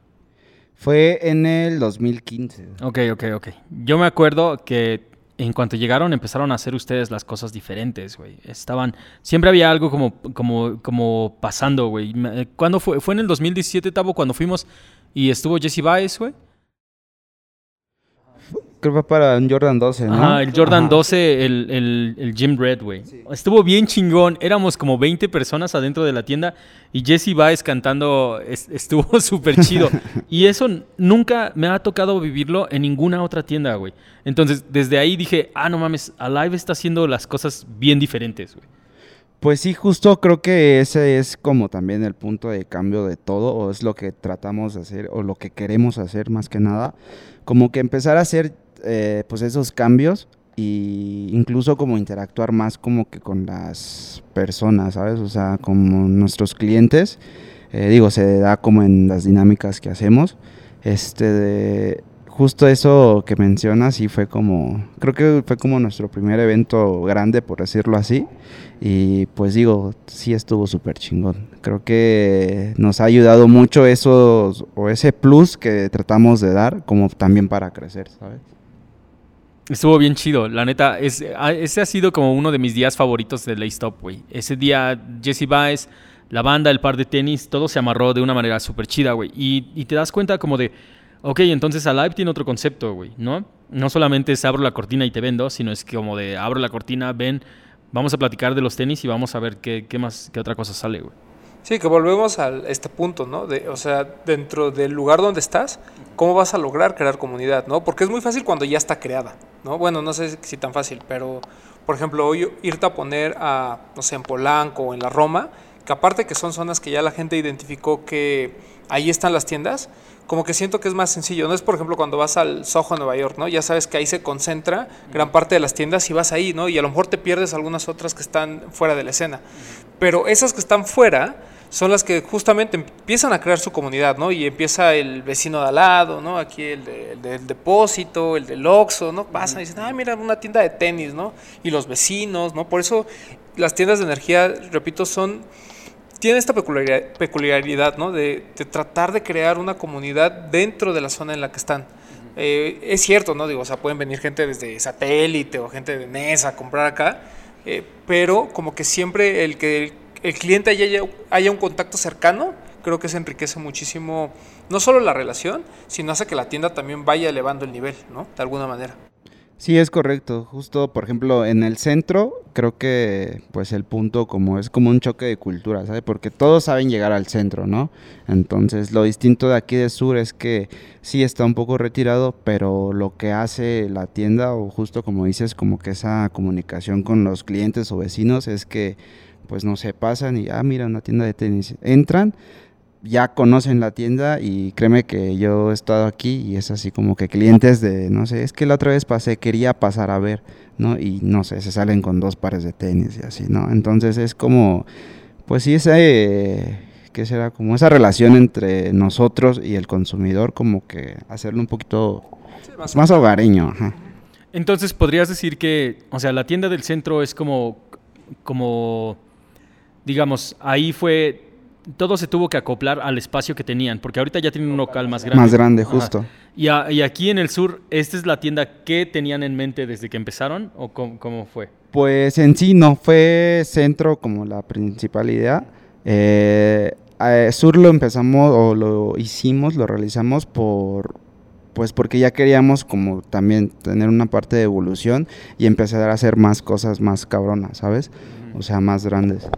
Fue en el 2015. Ok, ok, ok. Yo me acuerdo que en cuanto llegaron empezaron a hacer ustedes las cosas diferentes, güey. Estaban, siempre había algo como, como, como pasando, güey. ¿Cuándo fue? Fue en el 2017, Tavo, cuando fuimos y estuvo Jesse Baez, güey creo que fue para un Jordan 12, ¿no? Ajá, el Jordan 12, el, el, el, Jim Red, güey. Estuvo bien chingón. Éramos como 20 personas adentro de la tienda y Jesse Baez cantando estuvo súper chido. y eso nunca me ha tocado vivirlo en ninguna otra tienda, güey. Entonces, desde ahí dije, ah, no mames, Alive está haciendo las cosas bien diferentes, güey. Pues sí, justo creo que ese es como también el punto de cambio de todo, o es lo que tratamos de hacer, o lo que queremos hacer más que nada. Como que empezar a hacer eh, pues esos cambios y incluso como interactuar más como que con las personas, ¿sabes? O sea, como nuestros clientes, eh, digo, se da como en las dinámicas que hacemos, este, justo eso que mencionas y fue como, creo que fue como nuestro primer evento grande, por decirlo así. Y pues digo, sí estuvo súper chingón. Creo que nos ha ayudado mucho eso, o ese plus que tratamos de dar, como también para crecer, ¿sabes? Estuvo bien chido, la neta. Es, ese ha sido como uno de mis días favoritos de Lay Stop, güey. Ese día, Jesse Baez, la banda, el par de tenis, todo se amarró de una manera súper chida, güey. Y, y, te das cuenta como de, ok, entonces Alive tiene otro concepto, güey, ¿no? No solamente es abro la cortina y te vendo, sino es como de abro la cortina, ven, vamos a platicar de los tenis y vamos a ver qué, qué más, qué otra cosa sale, güey. Sí, que volvemos a este punto, ¿no? De, o sea, dentro del lugar donde estás, ¿cómo vas a lograr crear comunidad, ¿no? Porque es muy fácil cuando ya está creada, ¿no? Bueno, no sé si tan fácil, pero, por ejemplo, hoy irte a poner a, no sé, en Polanco o en la Roma, que aparte que son zonas que ya la gente identificó que ahí están las tiendas, como que siento que es más sencillo. No es, por ejemplo, cuando vas al Soho, Nueva York, ¿no? Ya sabes que ahí se concentra gran parte de las tiendas y vas ahí, ¿no? Y a lo mejor te pierdes algunas otras que están fuera de la escena. Pero esas que están fuera son las que justamente empiezan a crear su comunidad, ¿no? Y empieza el vecino de al lado, ¿no? Aquí el, del depósito, el del Oxxo, ¿no? Pasan y dicen, ah, mira, una tienda de tenis, ¿no? Y los vecinos, ¿no? Por eso las tiendas de energía, repito, son... Tienen esta peculiaridad, ¿no? De, tratar de crear una comunidad dentro de la zona en la que están. Eh, es cierto, ¿no? Digo, o sea, pueden venir gente desde satélite o gente de NES a comprar acá, eh, pero como que siempre el que el cliente haya, haya un contacto cercano, creo que se enriquece muchísimo, no solo la relación, sino hace que la tienda también vaya elevando el nivel, ¿no? De alguna manera. Sí, es correcto. Justo, por ejemplo, en el centro, creo que pues el punto como es como un choque de cultura, ¿sabes? Porque todos saben llegar al centro, ¿no? Entonces, lo distinto de aquí de sur es que sí está un poco retirado, pero lo que hace la tienda o justo como dices, como que esa comunicación con los clientes o vecinos es que pues no se pasan y, ah, mira, una tienda de tenis. Entran, ya conocen la tienda y créeme que yo he estado aquí y es así como que clientes de, no sé, es que la otra vez pasé, quería pasar a ver, ¿no? Y no sé, se salen con dos pares de tenis y así, ¿no? Entonces es como, pues sí, ese, ¿qué será? Como esa relación entre nosotros y el consumidor, como que hacerlo un poquito más, hogareño. Entonces podrías decir que, o sea, la tienda del centro es como, como digamos, ahí fue, todo se tuvo que acoplar al espacio que tenían, porque ahorita ya tienen un local más grande. Más grande, justo. Y, aquí en el sur, ¿esta es la tienda que tenían en mente desde que empezaron o cómo, fue? Pues en sí no fue centro como la principal idea. Eh, sur lo empezamos o lo hicimos, lo realizamos por pues porque ya queríamos como también tener una parte de evolución y empezar a hacer más cosas más cabronas, ¿sabes? O sea, más grandes.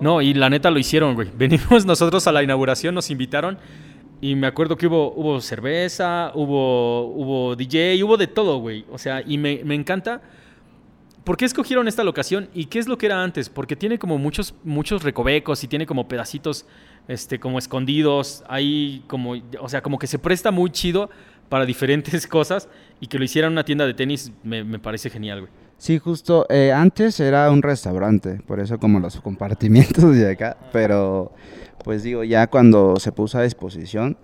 No, y la neta lo hicieron, güey. Venimos nosotros a la inauguración, nos invitaron y me acuerdo que hubo, hubo cerveza, hubo, hubo DJ, hubo de todo, güey. O sea, y me, me encanta. ¿Por qué escogieron esta locación y qué es lo que era antes? Porque tiene como muchos, muchos recovecos y tiene como pedacitos este, como escondidos. Ahí como, o sea, como que se presta muy chido para diferentes cosas y que lo hicieran una tienda de tenis me, me parece genial, güey. Sí, justo. Eh, antes era un restaurante, por eso como los compartimientos de acá. Pero, pues digo, ya cuando se puso a disposición,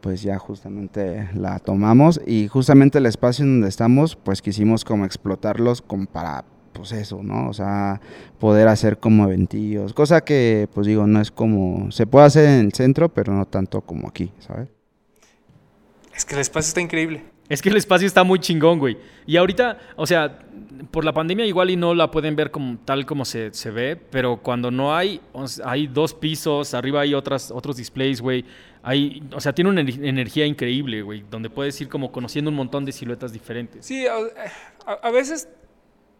pues ya justamente la tomamos y justamente el espacio en donde estamos, pues quisimos como explotarlos como para, pues eso, ¿no? O sea, poder hacer como eventillos, cosa que, pues digo, no es como, se puede hacer en el centro, pero no tanto como aquí, ¿sabes? Es que el espacio está increíble. Es que el espacio está muy chingón, güey. Y ahorita, o sea, por la pandemia igual y no la pueden ver como, tal como se, ve, pero cuando no hay, hay dos pisos, arriba hay otras, otros displays, güey. Hay, o sea, tiene una energía increíble, güey, donde puedes ir como conociendo un montón de siluetas diferentes. Sí, a veces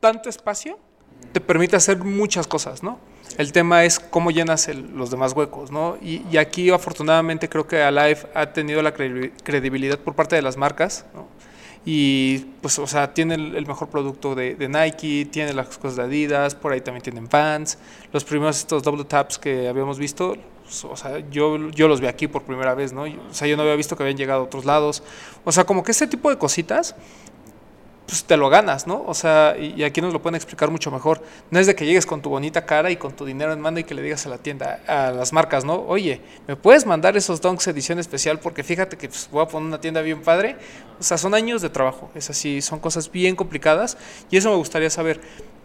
tanto espacio te permite hacer muchas cosas, ¿no? El tema es cómo llenas los demás huecos, ¿no? Y, aquí afortunadamente creo que Alive ha tenido la credibilidad por parte de las marcas, ¿no? Y pues, o sea, tiene el, mejor producto de, Nike, tiene las cosas de Adidas, por ahí también tienen Vans. Los primeros estos double taps que habíamos visto, pues, o sea, yo, yo los vi aquí por primera vez, ¿no? O sea, yo no había visto que habían llegado a otros lados. O sea, como que ese tipo de cositas pues te lo ganas, ¿no? O sea, y, aquí nos lo pueden explicar mucho mejor. No es de que llegues con tu bonita cara y con tu dinero en mano y que le digas a la tienda, a las marcas, ¿no? Oye, ¿me puedes mandar esos donks edición especial? Porque fíjate que pues, voy a poner una tienda bien padre. O sea, son años de trabajo, es así, son cosas bien complicadas y eso me gustaría saber.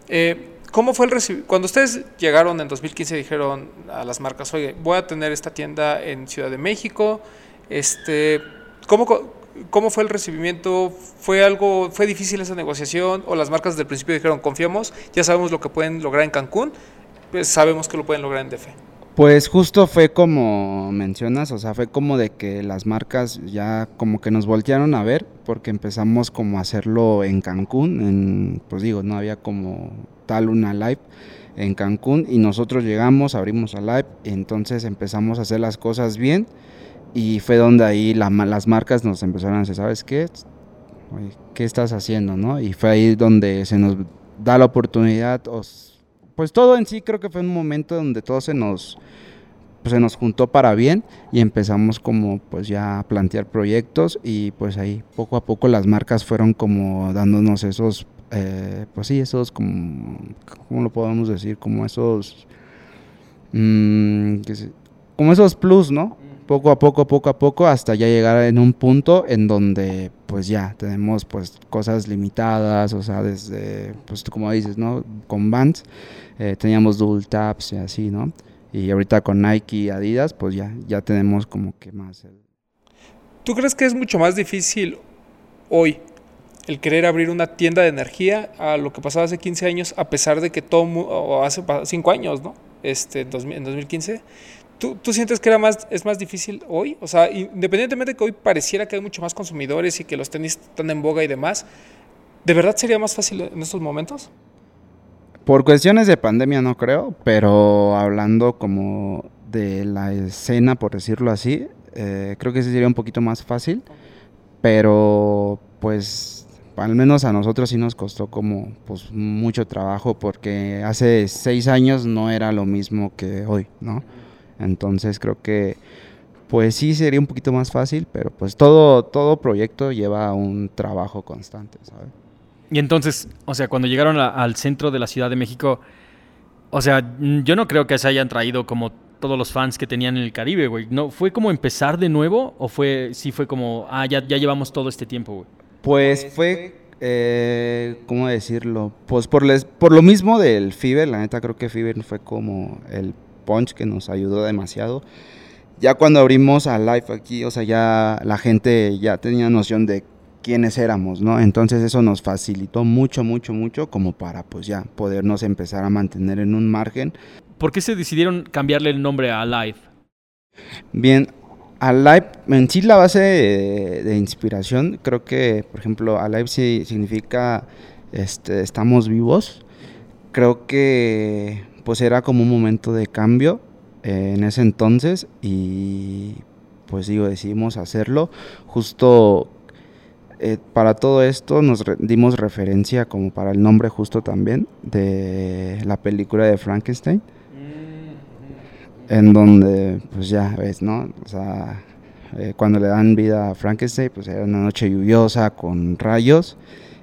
Eh, ¿Cómo fue el recibimiento? Cuando ustedes llegaron en 2015 dijeron a las marcas, oye, voy a tener esta tienda en Ciudad de México, este, ¿cómo, ¿Cómo fue el recibimiento? ¿Fue algo, fue difícil esa negociación? ¿O las marcas desde el principio dijeron, confiamos, ya sabemos lo que pueden lograr en Cancún, pues sabemos que lo pueden lograr en DF? Pues justo fue como mencionas, o sea, fue como de que las marcas ya como que nos voltearon a ver, porque empezamos como a hacerlo en Cancún, en, pues digo, no había como tal una live en Cancún y nosotros llegamos, abrimos a live, entonces empezamos a hacer las cosas bien y fue donde ahí las marcas nos empezaron a decir, ¿sabes qué? ¿Qué estás haciendo? ¿no? Y fue ahí donde se nos da la oportunidad. pues todo en sí creo que fue un momento donde todo se nos, pues se nos juntó para bien y empezamos como pues ya a plantear proyectos y pues ahí poco a poco las marcas fueron como dándonos esos, eh, pues sí, esos como, ¿cómo lo podemos decir? Como esos, mmm, como esos plus, ¿no? Poco a poco, poco a poco, hasta ya llegar en un punto en donde pues ya tenemos pues cosas limitadas, o sea, desde, pues como dices, ¿no? Con Vans eh, teníamos double taps y así, ¿no? Y ahorita con Nike y Adidas, pues ya, ya tenemos como que más. ¿Tú crees que es mucho más difícil hoy el querer abrir una tienda de energía a lo que pasaba hace 15 años, a pesar de que todo, o hace 5 años, ¿no? Este, en 2015, ¿Tú, ¿Tú, sientes que era más, es más difícil hoy? O sea, independientemente de que hoy pareciera que hay mucho más consumidores y que los tenis están en boga y demás, ¿de verdad sería más fácil en estos momentos? Por cuestiones de pandemia no creo, pero hablando como de la escena, por decirlo así, eh, creo que sí sería un poquito más fácil, pero pues al menos a nosotros sí nos costó como pues mucho trabajo porque hace seis años no era lo mismo que hoy, ¿no? Entonces creo que pues sí sería un poquito más fácil, pero pues todo, todo proyecto lleva un trabajo constante, ¿sabes? Y entonces, o sea, cuando llegaron al centro de la Ciudad de México, o sea, yo no creo que se hayan traído como todos los fans que tenían en el Caribe, güey. ¿No, ¿Fue como empezar de nuevo o fue, sí fue como, ah, ya, ya llevamos todo este tiempo, güey? Pues fue, eh, ¿cómo decirlo? Pues por, les, por lo mismo del Fever, la neta creo que Fever fue como el Punch que nos ayudó demasiado. Ya cuando abrimos a live aquí, o sea, ya la gente ya tenía noción de quiénes éramos, ¿no? Entonces eso nos facilitó mucho, mucho, mucho como para pues ya podernos empezar a mantener en un margen. ¿Por qué se decidieron cambiarle el nombre a Live? Bien, a Live, en sí la base de, inspiración, creo que, por ejemplo, a Live sí significa este, estamos vivos. Creo que pues era como un momento de cambio eh, en ese entonces y pues digo, decidimos hacerlo. Justo eh, para todo esto nos dimos referencia como para el nombre justo también de la película de Frankenstein. En donde pues ya ves, ¿no? O sea, eh, cuando le dan vida a Frankenstein, pues era una noche lluviosa con rayos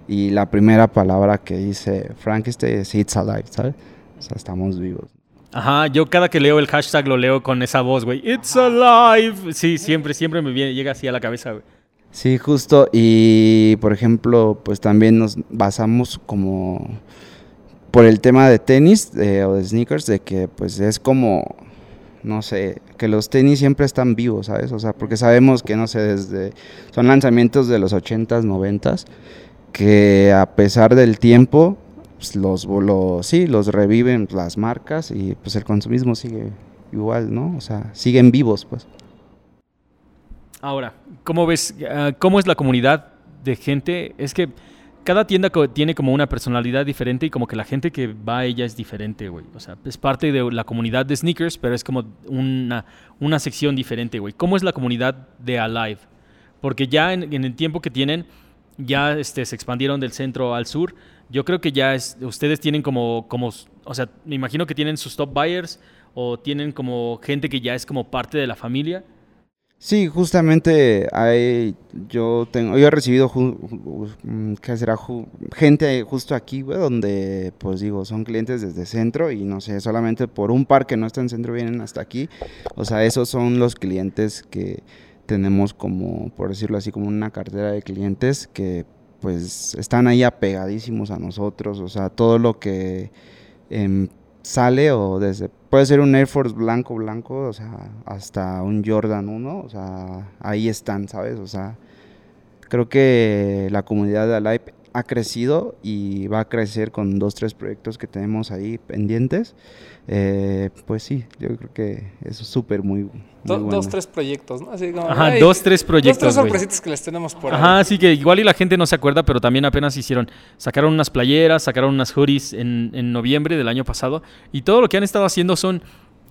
y la primera palabra que dice Frankenstein es It's Alive, ¿sabes? O sea, estamos vivos. Ajá, yo cada que leo el hashtag lo leo con esa voz, güey. It's alive. Sí, siempre, siempre me viene, llega así a la cabeza, güey. Sí, justo. Y por ejemplo, pues también nos basamos como por el tema de tenis o de sneakers, de que pues es como, no sé, que los tenis siempre están vivos, ¿sabes? O sea, porque sabemos que, no sé, desde, son lanzamientos de los 80s, 90s, que a pesar del tiempo, pues, los, los, sí, los reviven las marcas y pues el consumismo sigue igual, ¿no? O sea, siguen vivos, pues. Ahora, ¿cómo ves, ah, cómo es la comunidad de gente? Es que cada tienda tiene como una personalidad diferente y como que la gente que va a ella es diferente, güey. O sea, es parte de la comunidad de sneakers, pero es como una, una sección diferente, güey. ¿Cómo es la comunidad de Alive? Porque ya en, en el tiempo que tienen, ya este, se expandieron del centro al sur, yo creo que ya es, ustedes tienen como, como, o sea, me imagino que tienen sus top buyers o tienen como gente que ya es como parte de la familia. Sí, justamente hay, yo tengo, yo he recibido, mm, ¿qué será? gente justo aquí, güey, donde, pues digo, son clientes desde centro y no sé, solamente por un par que no está en centro vienen hasta aquí. O sea, esos son los clientes que tenemos como, por decirlo así, como una cartera de clientes que pues están ahí apegadísimos a nosotros. O sea, todo lo que em, sale o desde puede ser un Air Force blanco blanco, o sea, hasta un Jordan 1, o sea, ahí están, ¿sabes? O sea, creo que la comunidad de Alive ha crecido y va a crecer con dos, tres proyectos que tenemos ahí pendientes. Eh, pues sí, yo creo que eso es súper muy, Dos, tres proyectos, ¿no? Así como, Ajá, dos, tres proyectos. Dos, tres sorpresitas que les tenemos por ahí. Ajá, sí que igual y la gente no se acuerda, pero también apenas hicieron, sacaron unas playeras, sacaron unas hoodies en, en noviembre del año pasado y todo lo que han estado haciendo son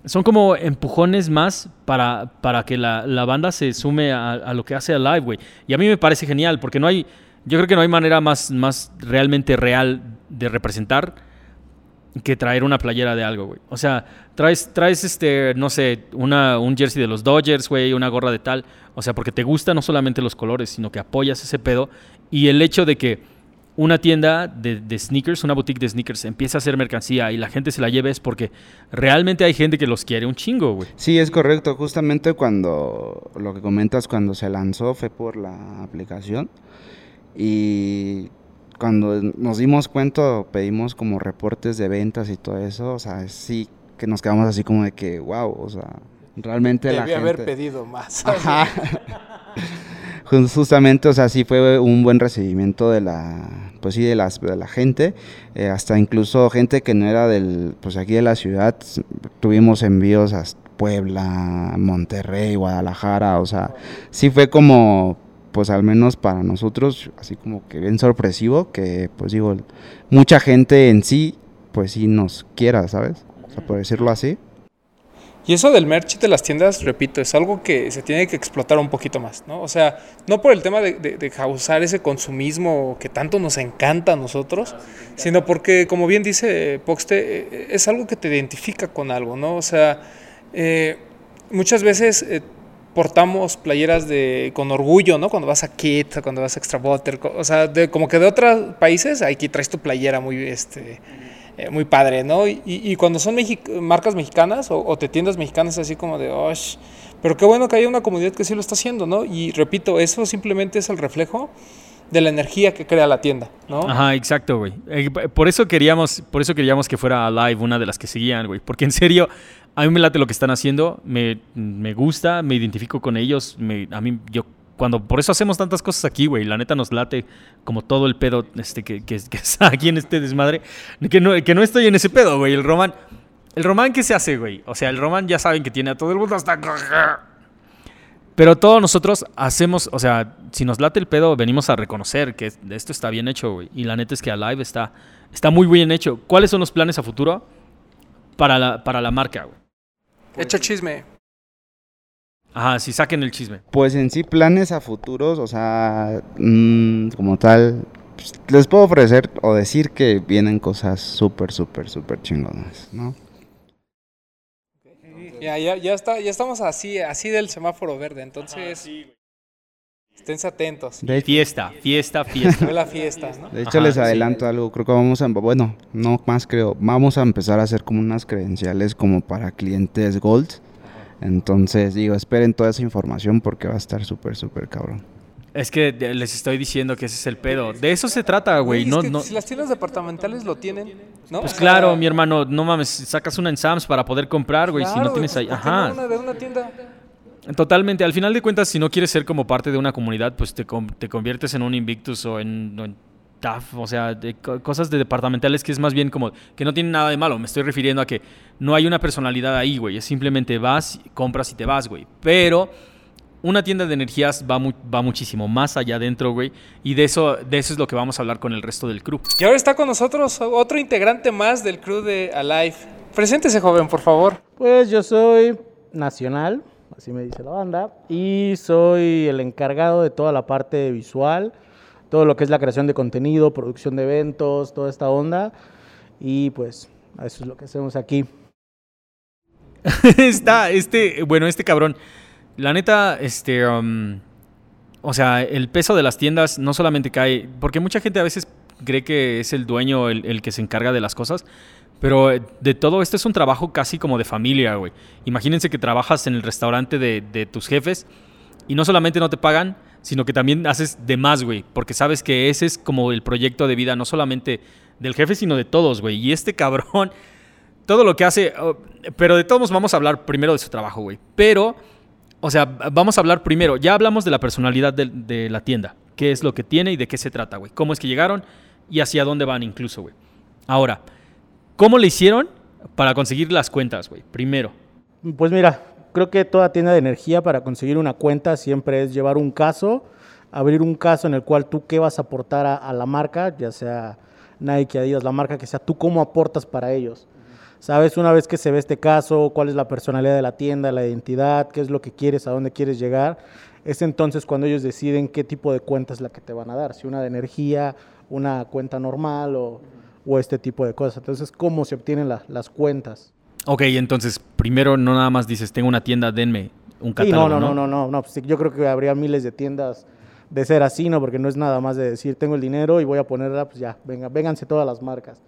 son como empujones más para, para que la, la banda se sume a, a, lo que hace Alive, güey. Y a mí me parece genial, porque no hay, yo creo que no hay manera más, más realmente real de representar que traer una playera de algo, güey. O sea, traes, traes este, no sé, una, un jersey de los Dodgers, güey, una gorra de tal. O sea, porque te gustan no solamente los colores, sino que apoyas ese pedo. Y el hecho de que una tienda de, de, sneakers, una boutique de sneakers, empieza a hacer mercancía y la gente se la lleve es porque realmente hay gente que los quiere un chingo, güey. Sí, es correcto. Justamente cuando lo que comentas, cuando se lanzó fue por la aplicación. Y cuando nos dimos cuenta, pedimos como reportes de ventas y todo eso, o sea, sí que nos quedamos así como de que, wow, o sea, realmente la gente... haber pedido más. Ajá. Justamente, o sea, sí fue un buen recibimiento de la, pues sí, de, las, de la gente, eh, hasta incluso gente que no era del, pues aquí de la ciudad, tuvimos envíos a Puebla, Monterrey, Guadalajara, o sea, sí fue como pues al menos para nosotros, así como que bien sorpresivo, que pues digo, mucha gente en sí, pues sí nos quiera, ¿sabes? O sea, por decirlo así. Y eso del merch de las tiendas, repito, es algo que se tiene que explotar un poquito más, ¿no? O sea, no por el tema de, causar ese consumismo que tanto nos encanta a nosotros, sino porque, como bien dice Poxte, es algo que te identifica con algo, ¿no? O sea, eh, muchas veces eh, portamos playeras de con orgullo, ¿no? Cuando vas a Kit, cuando vas a Extra Butter, o sea, como que de otros países, aquí traes tu playera muy, este, eh, muy padre, ¿no? Y, y cuando son marcas mexicanas o, o, te tiendas mexicanas, así como de, oh, pero qué bueno que haya una comunidad que sí lo está haciendo, ¿no? Y repito, eso simplemente es el reflejo de la energía que crea la tienda, ¿no? Ajá, exacto, güey. Eh, por eso queríamos, por eso queríamos que fuera live una de las que seguían, güey. Porque en serio, a mí me late lo que están haciendo, me, me gusta, me identifico con ellos, a mí, yo, cuando, por eso hacemos tantas cosas aquí, güey, la neta nos late como todo el pedo este, que, que, que está aquí en este desmadre, que no, que no estoy en ese pedo, güey, el román, el román, ¿qué se hace, güey? O sea, el román ya saben que tiene a todo el mundo hasta... Pero todos nosotros hacemos, o sea, si nos late el pedo, venimos a reconocer que esto está bien hecho, güey. Y la neta es que Alive está, está muy bien hecho. ¿Cuáles son los planes a futuro para para la marca, güey? Echa chisme. Ajá, si saquen el chisme. Pues en sí, planes a futuros, o sea, mmm, como tal, pues, les puedo ofrecer o decir que vienen cosas súper, súper, súper chingonas, ¿no? Ya, ya, ya, está, ya estamos así, así del semáforo verde, entonces... Esténse atentos. De fiesta, fiesta, fiesta. la fiesta, ¿no? De hecho, les adelanto algo. Creo que vamos a. Bueno, no más creo. Vamos a empezar a hacer como unas credenciales como para clientes Gold. Entonces, digo, esperen toda esa información porque va a estar súper, súper cabrón. Es que les estoy diciendo que ese es el pedo. De eso se trata, güey. No, no... Si las tiendas departamentales lo tienen, ¿no? Pues claro, mi hermano, no mames, sacas una en Sams para poder comprar, güey. si no tienes ahí. Ajá. Una de una tienda. Totalmente. Al final de cuentas, si no quieres ser como parte de una comunidad, pues te, te conviertes en un Invictus o en, TAF, o sea, de cosas de departamentales que es más bien como que no tiene nada de malo. Me estoy refiriendo a que no hay una personalidad ahí, güey. Es simplemente vas, compras y te vas, güey. Pero una tienda de energías va, va muchísimo más allá adentro, güey. Y de eso, de eso es lo que vamos a hablar con el resto del crew. Y ahora está con nosotros otro integrante más del crew de Alive. Preséntese, joven, por favor. Pues yo soy nacional así me dice la banda, y soy el encargado de toda la parte visual, todo lo que es la creación de contenido, producción de eventos, toda esta onda, y pues eso es lo que hacemos aquí. Está, este, bueno, este cabrón. La neta, este, um, o sea, el peso de las tiendas no solamente cae, porque mucha gente a veces cree que es el dueño el, el que se encarga de las cosas, pero eh, de todo esto es un trabajo casi como de familia, güey. Imagínense que trabajas en el restaurante de, de tus jefes y no solamente no te pagan, sino que también haces de más, güey, porque sabes que ese es como el proyecto de vida, no solamente del jefe, sino de todos, güey. Y este cabrón, todo lo que hace, oh, pero de todos vamos a hablar primero de su trabajo, güey. Pero, o sea, vamos a hablar primero, ya hablamos de la personalidad de, de la tienda, qué es lo que tiene y de qué se trata, güey. Cómo es que llegaron y hacia dónde van incluso, güey. Ahora, ¿cómo le hicieron para conseguir las cuentas, güey? Primero. Pues mira, creo que toda tienda de energía para conseguir una cuenta siempre es llevar un caso, abrir un caso en el cual tú qué vas a aportar a, a la marca, ya sea Nike, Adidas, la marca que sea, tú cómo aportas para ellos. Sabes, una vez que se ve este caso, cuál es la personalidad de la tienda, la identidad, qué es lo que quieres, a dónde quieres llegar, es entonces cuando ellos deciden qué tipo de cuenta es la que te van a dar, si una de energía, una cuenta normal o, o este tipo de cosas. Entonces, ¿cómo se obtienen la, las cuentas? Ok, entonces, primero no nada más dices, tengo una tienda, denme un Sí, catálogo, no, no, no, no, no, no, pues sí, yo creo que habría miles de tiendas de ser así, ¿no? Porque no es nada más de decir, tengo el dinero y voy a ponerla, pues ya, venga, vénganse todas las marcas.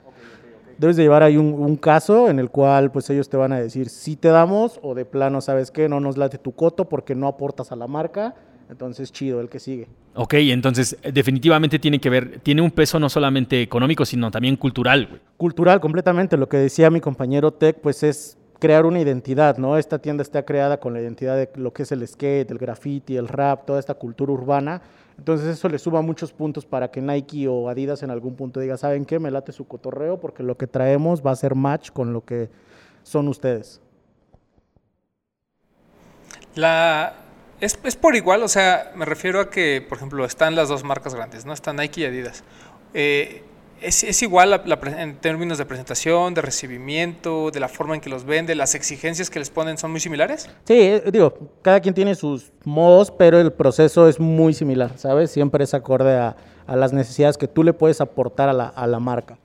Debes de llevar ahí un, un caso en el cual pues ellos te van a decir si te damos o de plano, ¿sabes qué? No nos late tu coto porque no aportas a la marca, entonces chido, el que sigue. Ok, entonces definitivamente tiene que ver, tiene un peso no solamente económico, sino también cultural, güey. Cultural completamente, lo que decía mi compañero Tech, pues es crear una identidad, ¿no? Esta tienda está creada con la identidad de lo que es el skate, el graffiti, el rap, toda esta cultura urbana. Entonces eso le suba muchos puntos para que Nike o Adidas en algún punto diga, ¿saben qué? Me late su cotorreo porque lo que traemos va a ser match con lo que son ustedes. La, es, es por igual, o sea, me refiero a que, por ejemplo, están las dos marcas grandes, ¿no? Están Nike y Adidas. Eh, es, es igual la- en términos de presentación, de recibimiento, de la forma en que los vende, las exigencias que les ponen son muy similares. Sí, eh, digo, cada quien tiene sus modos, pero el proceso es muy similar, ¿sabes? Siempre es acorde a, a las necesidades que tú le puedes aportar a la, a la marca.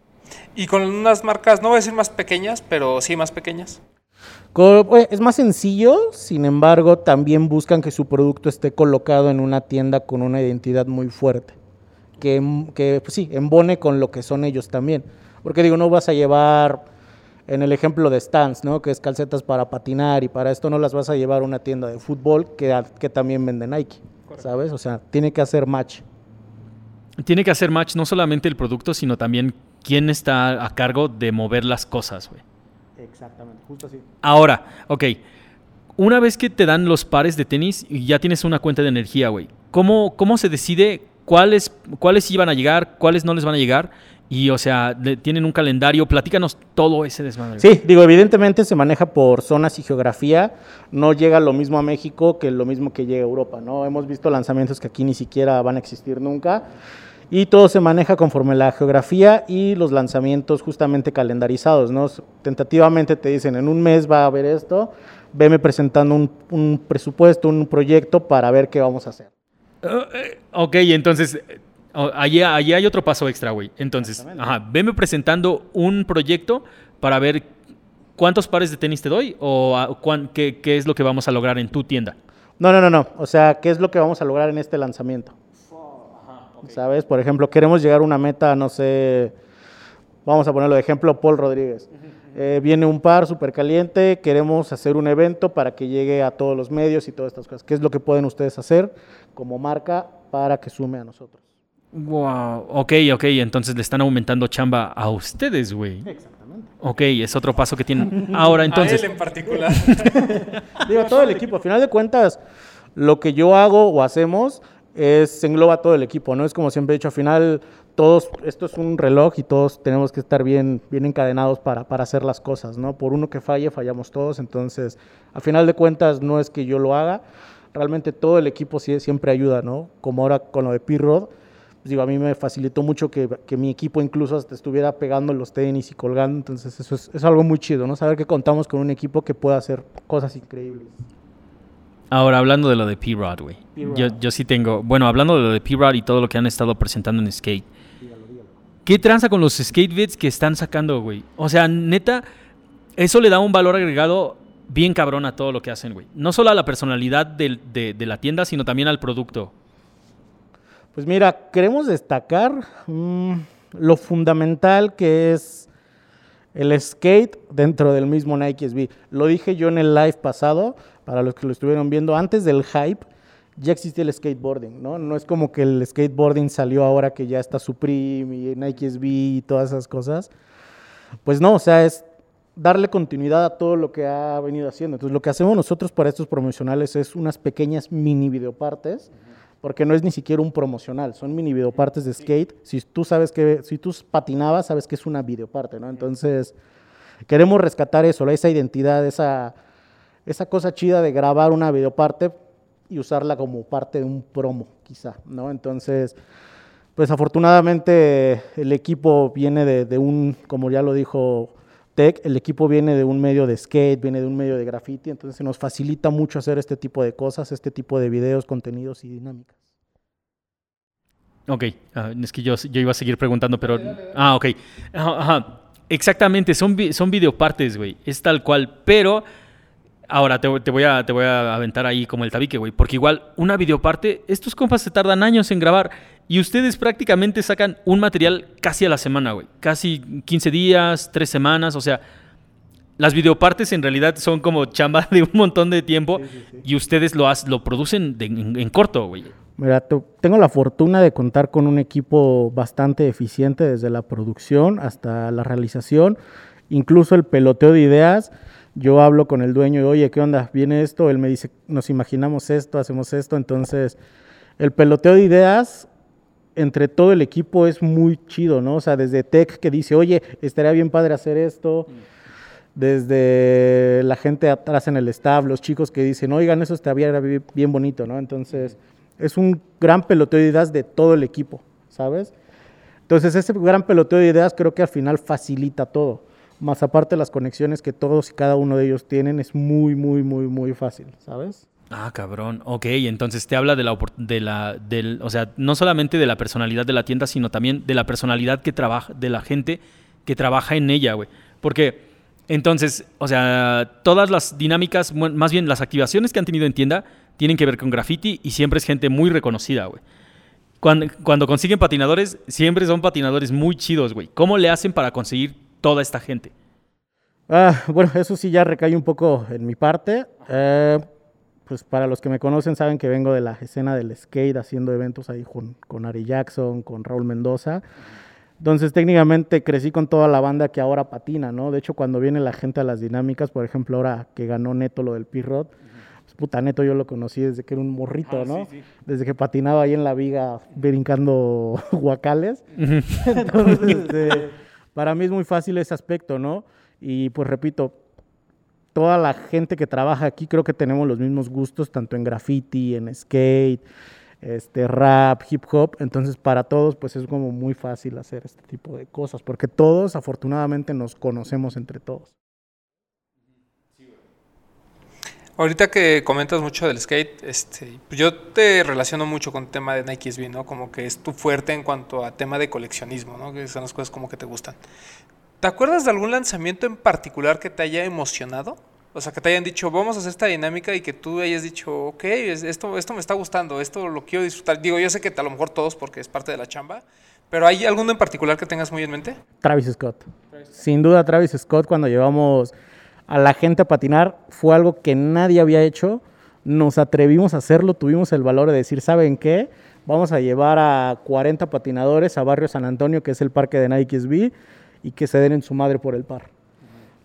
Y con unas marcas, no voy a decir más pequeñas, pero sí más pequeñas. Pues, Es más sencillo, sin embargo, también buscan que su producto esté colocado en una tienda con una identidad muy fuerte, que, que pues sí, embone con lo que son ellos también. Porque digo, no vas a llevar, en el ejemplo de Stans, ¿no? que es calcetas para patinar y para esto no las vas a llevar a una tienda de fútbol que, que también vende Nike, ¿sabes? O sea, tiene que hacer match. Tiene que hacer match no solamente el producto, sino también quién está a cargo de mover las cosas, güey. Exactamente, justo así. Ahora, ok. Una vez que te dan los pares de tenis y ya tienes una cuenta de energía, güey. ¿Cómo, ¿Cómo se decide cuáles, cuáles iban a llegar, cuáles no les van a llegar? Y, o sea, tienen un calendario. Platícanos todo ese desmadre. Sí, digo, evidentemente se maneja por zonas y geografía. No llega lo mismo a México que lo mismo que llega a Europa, ¿no? Hemos visto lanzamientos que aquí ni siquiera van a existir nunca. Y todo se maneja conforme la geografía y los lanzamientos justamente calendarizados, ¿no? Tentativamente te dicen, en un mes va a haber esto, veme presentando un, un presupuesto, un proyecto para ver qué vamos a hacer. Uh, ok, entonces, eh, oh, allí, allí hay otro paso extra, güey. Entonces, ajá, veme presentando un proyecto para ver cuántos pares de tenis te doy o ah, cuán- qué, qué es lo que vamos a lograr en tu tienda. No, no, no, no. O sea, ¿qué es lo que vamos a lograr en este lanzamiento? ¿Sabes? Por ejemplo, queremos llegar a una meta, no sé, vamos a ponerlo de ejemplo, Paul Rodríguez. Eh, viene un par súper caliente, queremos hacer un evento para que llegue a todos los medios y todas estas cosas. ¿Qué es lo que pueden ustedes hacer como marca para que sume a nosotros? Wow, ok, ok, entonces le están aumentando chamba a ustedes, güey. Exactamente. Ok, es otro paso que tienen. Ahora, a entonces, él en particular. Digo, todo el equipo. Al final de cuentas, lo que yo hago o hacemos es engloba todo el equipo, ¿no? Es como siempre he dicho, al final todos, esto es un reloj y todos tenemos que estar bien, bien encadenados para, para hacer las cosas, ¿no? Por uno que falle, fallamos todos. Entonces, al final de cuentas, no es que yo lo haga, realmente todo el equipo siempre ayuda, ¿no? Como ahora con lo de P-Rod, pues digo, a mí me facilitó mucho que, que mi equipo incluso estuviera pegando los tenis y colgando, entonces eso es, es algo muy chido, ¿no? Saber que contamos con un equipo que pueda hacer cosas increíbles. Ahora hablando de lo de P-Rod, güey. Yo, yo sí tengo, bueno, hablando de lo de P-Rod y todo lo que han estado presentando en skate. ¿Qué tranza con los skate vids que están sacando, güey? O sea, neta, eso le da un valor agregado bien cabrón a todo lo que hacen, güey. No solo a la personalidad de la tienda, sino también al producto. Pues mira, queremos destacar mm, lo fundamental que es el skate dentro del mismo Nike SB. Lo dije yo en el live pasado, para los que lo estuvieron viendo, antes del hype ya existía el skateboarding, ¿no? No es como que el skateboarding salió ahora que ya está Supreme y Nike SB y todas esas cosas. Pues no, o sea, es darle continuidad a todo lo que ha venido haciendo. Entonces, lo que hacemos nosotros para estos promocionales es unas pequeñas mini videopartes, porque no es ni siquiera un promocional, son mini videopartes de skate. Si tú sabes que, si tú patinabas, sabes que es una videoparte, ¿no? Entonces, queremos rescatar eso, esa identidad, esa, esa cosa chida de grabar una videoparte y usarla como parte de un promo, quizá, ¿no? Entonces, pues afortunadamente el equipo viene de, de un, como ya lo dijo Tech, el equipo viene de un medio de skate, viene de un medio de graffiti, entonces se nos facilita mucho hacer este tipo de cosas, este tipo de videos, contenidos y dinámicas. Ok, ah, es que yo, iba a seguir preguntando, pero... Ah, ok. Ajá. Exactamente, son, son videopartes, güey. Es tal cual, pero... Ahora te, te voy a, te voy a aventar ahí como el tabique, güey. Porque igual, una videoparte, estos compas se tardan años en grabar y ustedes prácticamente sacan un material casi a la semana, güey. Casi 15 días, 3 semanas, o sea... Las videopartes en realidad son como chamba de un montón de tiempo y ustedes lo, has- lo producen de- en, en corto, güey. Mira, te- tengo la fortuna de contar con un equipo bastante eficiente desde la producción hasta la realización, incluso el peloteo de ideas. Yo hablo con el dueño y, oye, ¿qué onda? ¿Viene esto? Él me dice, nos imaginamos esto, hacemos esto. Entonces, el peloteo de ideas entre todo el equipo es muy chido, ¿no? O sea, desde Tech que dice, oye, estaría bien padre hacer esto. Desde la gente atrás en el staff, los chicos que dicen, oigan, eso estaría bien bien bonito, ¿no? Entonces, es un gran peloteo de ideas de todo el equipo, ¿sabes? Entonces, ese gran peloteo de ideas creo que al final facilita todo. Más aparte las conexiones que todos y cada uno de ellos tienen, es muy, muy, muy, muy fácil, ¿sabes? Ah, cabrón. Ok, entonces te habla de la, de la, del, o sea, no solamente de la personalidad de la tienda, sino también de la personalidad que trabaja, de la gente que trabaja en ella, güey. Porque, entonces, o sea, todas las dinámicas, más bien las activaciones que han tenido en tienda, tienen que ver con graffiti y siempre es gente muy reconocida, güey. Cuando, cuando consiguen patinadores, siempre son patinadores muy chidos, güey. ¿Cómo le hacen para conseguir toda esta gente? Ah, bueno, eso sí ya recae un poco en mi parte. Eh, pues para los que me conocen saben que vengo de la escena del skate haciendo eventos ahí con, con Ari Jackson, con Raúl Mendoza. Entonces técnicamente crecí con toda la banda que ahora patina, ¿no? De hecho cuando viene la gente a las dinámicas, por ejemplo ahora que ganó Neto lo del Pirrot, pues, puta Neto yo lo conocí desde que era un morrito, ¿no? Desde que patinaba ahí en la viga brincando guacales. Entonces, este, para mí es muy fácil ese aspecto, ¿no? Y pues repito, toda la gente que trabaja aquí creo que tenemos los mismos gustos, tanto en graffiti, en skate, este, rap, hip hop. Entonces, para todos, pues es como muy fácil hacer este tipo de cosas, porque todos, afortunadamente, nos conocemos entre todos. Ahorita que comentas mucho del skate, este, pues yo te relaciono mucho con el tema de Nike SB, ¿no? Como que es tu fuerte en cuanto a tema de coleccionismo, ¿no? Que son las cosas como que te gustan. ¿Te acuerdas de algún lanzamiento en particular que te haya emocionado? O sea, que te hayan dicho, vamos a hacer esta dinámica y que tú hayas dicho, ok, es- esto, esto me está gustando, esto lo quiero disfrutar. Digo, yo sé que a lo mejor todos porque es parte de la chamba, pero ¿hay alguno en particular que tengas muy en mente? Travis Scott. Sin duda, Travis Scott, cuando llevamos a la gente a patinar, fue algo que nadie había hecho. Nos atrevimos a hacerlo, tuvimos el valor de decir, ¿saben qué? Vamos a llevar a 40 patinadores a Barrio San Antonio, que es el parque de Nike SB, y que se den en su madre por el par.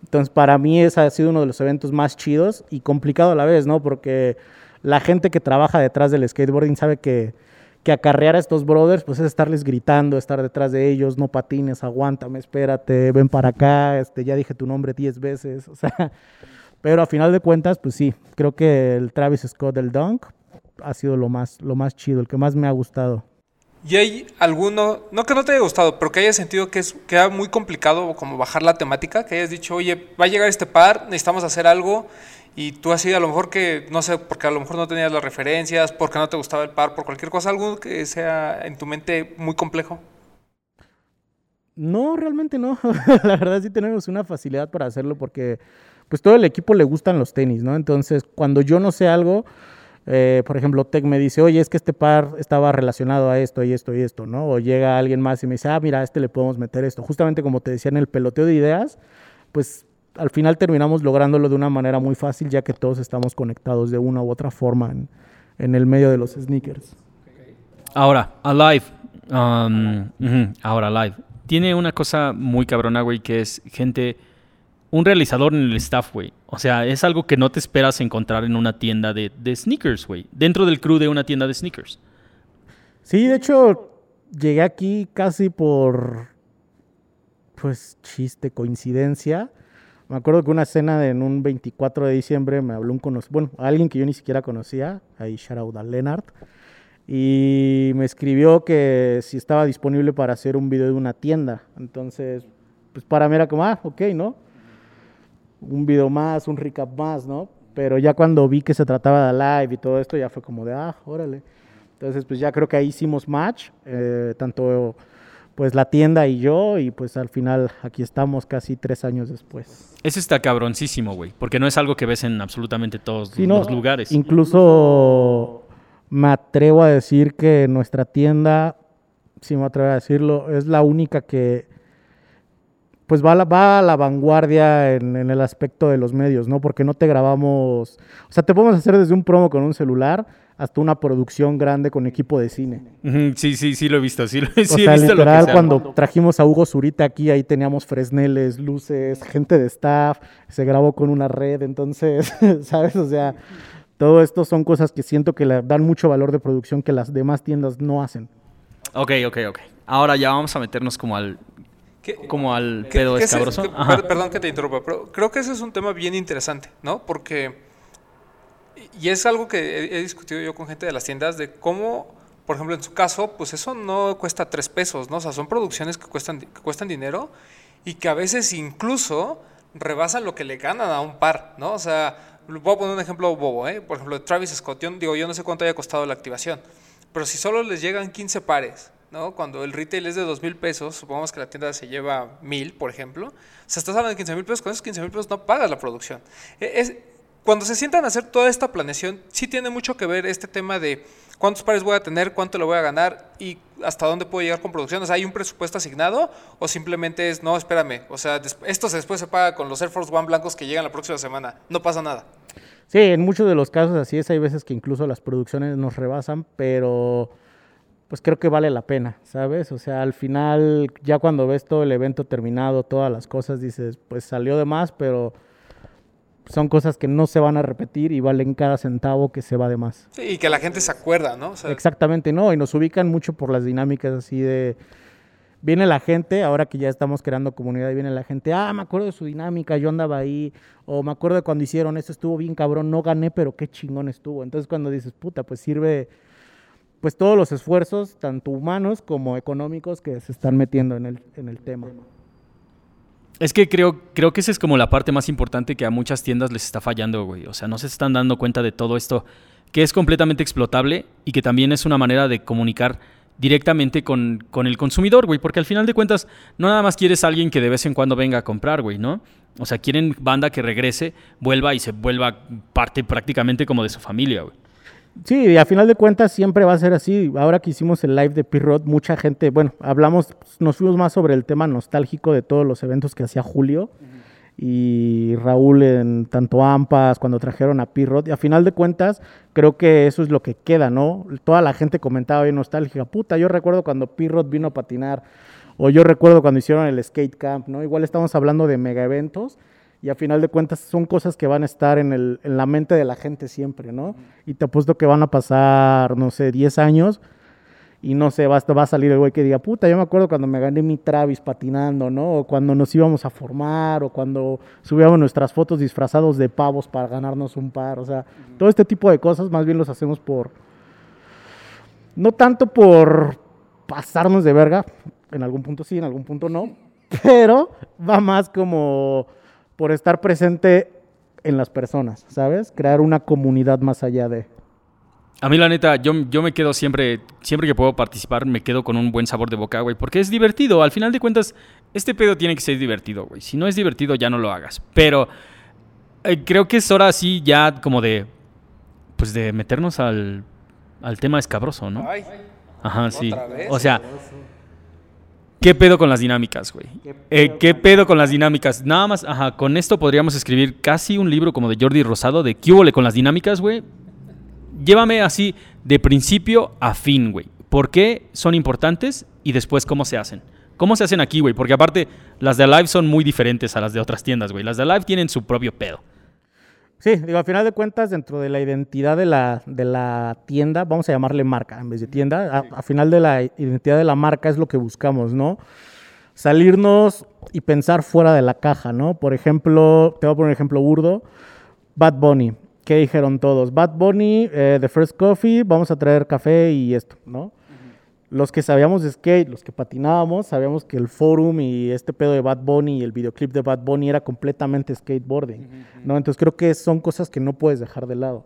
Entonces, para mí ese ha sido uno de los eventos más chidos y complicado a la vez, ¿no? Porque la gente que trabaja detrás del skateboarding sabe que, que acarrear a estos brothers, pues es estarles gritando, estar detrás de ellos, no patines, aguántame, espérate, ven para acá, este, ya dije tu nombre 10 veces, o sea, pero a final de cuentas, pues sí, creo que el Travis Scott del Dunk ha sido lo más, lo más chido, el que más me ha gustado. ¿Y hay alguno, no que no te haya gustado, pero que hayas sentido que es que muy complicado como bajar la temática, que hayas dicho, oye, va a llegar este par, necesitamos hacer algo, y tú así a lo mejor que, no sé, porque a lo mejor no tenías las referencias, porque no te gustaba el par, por cualquier cosa, algo que sea en tu mente muy complejo? No, realmente no. la verdad sí tenemos una facilidad para hacerlo porque pues todo el equipo le gustan los tenis, ¿no? Entonces, cuando yo no sé algo, eh, por ejemplo, Tech me dice, oye, es que este par estaba relacionado a esto y esto y esto, ¿no? O llega alguien más y me dice, ah, mira, a este le podemos meter esto. Justamente como te decía en el peloteo de ideas, pues al final terminamos lográndolo de una manera muy fácil, ya que todos estamos conectados de una u otra forma en, en el medio de los sneakers. Ahora, Alive. um, ahora, Alive. Tiene una cosa muy cabrona, güey, que es gente. Un realizador en el staff, güey. O sea, es algo que no te esperas encontrar en una tienda de, de sneakers, güey. Dentro del crew de una tienda de sneakers. Sí, de hecho, llegué aquí casi por, pues, chiste, coincidencia. Me acuerdo que una cena de- en un 24 de diciembre me habló un conocido, bueno, alguien que yo ni siquiera conocía, ahí shout out a Leonard, y me escribió que si estaba disponible para hacer un video de una tienda. Entonces, pues para mí era como, ah, ok, ¿no? Un video más, un recap más, ¿no? Pero ya cuando vi que se trataba de live y todo esto, ya fue como de, ah, órale. Entonces, pues ya creo que ahí hicimos match, eh, tanto pues la tienda y yo, y pues al final aquí estamos casi tres años después. Ese está cabroncísimo, güey. Porque no es algo que ves en absolutamente todos Sí, no, los lugares. Incluso me atrevo a decir que nuestra tienda, si me atrevo a decirlo, es la única que pues va a la, va a la vanguardia en, en el aspecto de los medios, ¿no? Porque no te grabamos, o sea, te podemos hacer desde un promo con un celular hasta una producción grande con equipo de cine. Sí, sí, sí lo he visto. Sí, lo- O sí he sea, visto lo que literal, se cuando trajimos a Hugo Zurita aquí, ahí teníamos fresneles, luces, gente de staff, se grabó con una red, entonces, ¿sabes? O sea, todo esto son cosas que siento que le dan mucho valor de producción que las demás tiendas no hacen. Ok, ok, ok. Ahora ya vamos a meternos como al, ¿Qué- como al pedo escabroso. que- perdón que te interrumpa, pero creo que ese es un tema bien interesante, ¿no? Porque, y es algo que he, discutido yo con gente de las tiendas, de cómo, por ejemplo, en su caso, pues eso no cuesta tres pesos, ¿no? O sea, son producciones que cuestan, que cuestan dinero y que a veces incluso rebasan lo que le ganan a un par, ¿no? O sea, voy a poner un ejemplo bobo, ¿eh? Por ejemplo, Travis Scott, yo, digo, yo no sé cuánto haya costado la activación, pero si solo les llegan 15 pares, ¿no? Cuando el retail es de 2 mil pesos, supongamos que la tienda se lleva mil, por ejemplo, o sea, estás hablando de 15 mil pesos, con esos 15 mil pesos no pagas la producción. E- Es, cuando se sientan a hacer toda esta planeación, sí tiene mucho que ver este tema de cuántos pares voy a tener, cuánto le voy a ganar y hasta dónde puedo llegar con sea, ¿hay un presupuesto asignado o simplemente es, no, espérame, o sea, esto se- después se paga con los Air Force One blancos que llegan la próxima semana, no pasa nada? Sí, en muchos de los casos así es, hay veces que incluso las producciones nos rebasan, pero pues creo que vale la pena, ¿sabes? O sea, al final, ya cuando ves todo el evento terminado, todas las cosas, dices, pues salió de más, pero son cosas que no se van a repetir y valen cada centavo que se va de más. Sí, y que la gente se acuerda, ¿no? O sea, Exactamente, no, y nos ubican mucho por las dinámicas así de... Viene la gente, ahora que ya estamos creando comunidad, y viene la gente, ah, me acuerdo de su dinámica, yo andaba ahí, o me acuerdo de cuando hicieron esto, estuvo bien cabrón, no gané, pero qué chingón estuvo. Entonces cuando dices, puta, pues sirve, pues todos los esfuerzos, tanto humanos como económicos, que se están metiendo en el, en el tema. Es que creo, creo que esa es como la parte más importante que a muchas tiendas les está fallando, güey. O sea, no se están dando cuenta de todo esto que es completamente explotable y que también es una manera de comunicar directamente con, con el consumidor, güey. Porque al final de cuentas, no nada más quieres a alguien que de vez en cuando venga a comprar, güey, ¿no? O sea, quieren banda que regrese, vuelva y se vuelva parte prácticamente como de su familia, güey. Sí, y a final de cuentas siempre va a ser así. Ahora que hicimos el live de Pirrot, mucha gente, bueno, hablamos, nos fuimos más sobre el tema nostálgico de todos los eventos que hacía Julio y Raúl en tanto Ampas, cuando trajeron a Pirrot. Y a final de cuentas, creo que eso es lo que queda, ¿no? Toda la gente comentaba bien nostálgica, puta, yo recuerdo cuando Pirrot vino a patinar, o yo recuerdo cuando hicieron el skate camp, ¿no? Igual estamos hablando de mega eventos. Y a final de cuentas son cosas que van a estar en, el, en la mente de la gente siempre, ¿no? Y te apuesto que van a pasar, no sé, 10 años y no sé, va, va a salir el güey que diga, puta, yo me acuerdo cuando me gané mi Travis patinando, ¿no? O cuando nos íbamos a formar, o cuando subíamos nuestras fotos disfrazados de pavos para ganarnos un par, o sea, todo este tipo de cosas más bien los hacemos por, no tanto por pasarnos de verga, en algún punto sí, en algún punto no, pero va más como por estar presente en las personas, ¿sabes? Crear una comunidad más allá de... A mí, la neta, yo, yo me quedo siempre, siempre que puedo participar, me quedo con un buen sabor de boca, güey, porque es divertido. Al final de cuentas, este pedo tiene que ser divertido, güey. Si no es divertido, ya no lo hagas. Pero Eh, creo que es hora así ya como de, pues de meternos al, al tema escabroso, ¿no? Ay, Ajá, sí. ¿Otra vez? O sea, ¿qué pedo con las dinámicas, güey? Eh, ¿Qué pedo con las dinámicas? Nada más, ajá, con esto podríamos escribir casi un libro como de Jordi Rosado de ¿Qué hubo con las dinámicas, güey? Llévame así de principio a fin, güey. ¿Por qué son importantes y después cómo se hacen? ¿Cómo se hacen aquí, güey? Porque aparte, las de Alive son muy diferentes a las de otras tiendas, güey. Las de Alive tienen su propio pedo. Sí, digo, al final de cuentas, dentro de la identidad de la, de la tienda, vamos a llamarle marca en vez de tienda, a- al final de la identidad de la marca es lo que buscamos, ¿no? Salirnos y pensar fuera de la caja, ¿no? Por ejemplo, te voy a poner un ejemplo burdo, Bad Bunny. ¿Qué dijeron todos? Bad Bunny, eh, The First Coffee, vamos a traer café y esto, ¿no? Los que sabíamos de skate, los que patinábamos, sabíamos que el forum y este pedo de Bad Bunny y el videoclip de Bad Bunny era completamente skateboarding, ¿no? Entonces creo que son cosas que no puedes dejar de lado.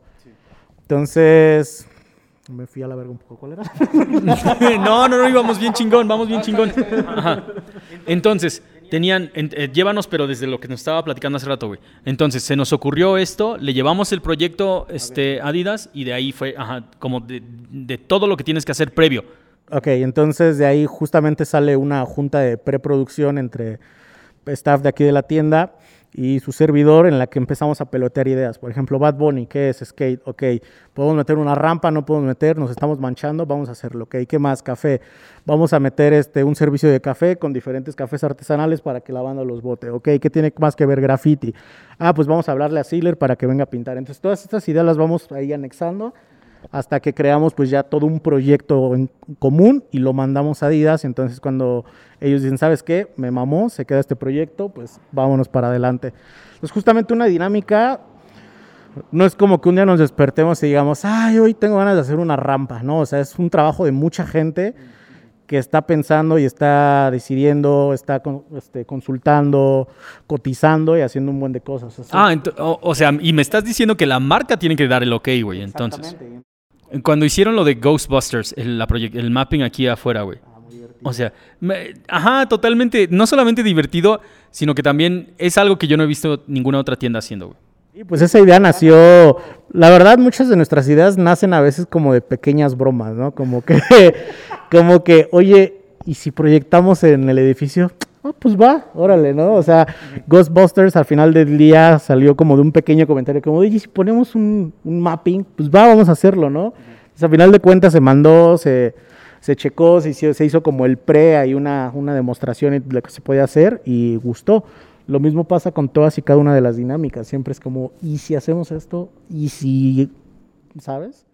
Entonces, me fui a la verga un poco, ¿cuál era? no, no, no, íbamos bien chingón, vamos bien chingón. Ajá. Entonces, tenían, en- eh, llévanos, pero desde lo que nos estaba platicando hace rato, güey. Entonces, se nos ocurrió esto, le llevamos el proyecto este, Adidas y de ahí fue, ajá, como de, de todo lo que tienes que hacer previo. Ok, entonces de ahí justamente sale una junta de preproducción entre staff de aquí de la tienda y su servidor en la que empezamos a pelotear ideas. Por ejemplo, Bad Bunny, ¿qué es skate? Ok, podemos meter una rampa, no podemos meter, nos estamos manchando, vamos a hacerlo. Ok, ¿qué más? Café. Vamos a meter este, un servicio de café con diferentes cafés artesanales para que la banda los bote. Ok, ¿qué tiene más que ver graffiti? Ah, pues vamos a hablarle a Sealer para que venga a pintar. Entonces, todas estas ideas las vamos ahí anexando hasta que creamos pues ya todo un proyecto en común y lo mandamos a Adidas. Entonces cuando ellos dicen, ¿sabes qué? Me mamó, se queda este proyecto, pues vámonos para adelante. Es justamente una dinámica, no es como que un día nos despertemos y digamos, ay, hoy tengo ganas de hacer una rampa, ¿no? O sea, es un trabajo de mucha gente que está pensando y está decidiendo, está este, consultando, cotizando y haciendo un buen de cosas. Así. Ah, o, o sea, y me estás diciendo que la marca tiene que dar el ok, güey. Entonces. Cuando hicieron lo de Ghostbusters, el, la proyec- el mapping aquí afuera, güey. O sea, me- ajá, totalmente, no solamente divertido, sino que también es algo que yo no he visto ninguna otra tienda haciendo, güey. Y pues esa idea nació, la verdad muchas de nuestras ideas nacen a veces como de pequeñas bromas, ¿no? Como que, como que, oye, ¿y si proyectamos en el edificio? Ah, pues va, órale, ¿no? O sea, Ghostbusters al final del día salió como de un pequeño comentario, como, oye, si ponemos un, un mapping, pues va, vamos a hacerlo, ¿no? Entonces, al final de cuentas se mandó, se, se checó, se hizo, se hizo como el pre, hay una, una demostración de lo que se podía hacer y gustó. Lo mismo pasa con todas y cada una de las dinámicas. Siempre es como, ¿y si hacemos esto? ¿Y si, sabes?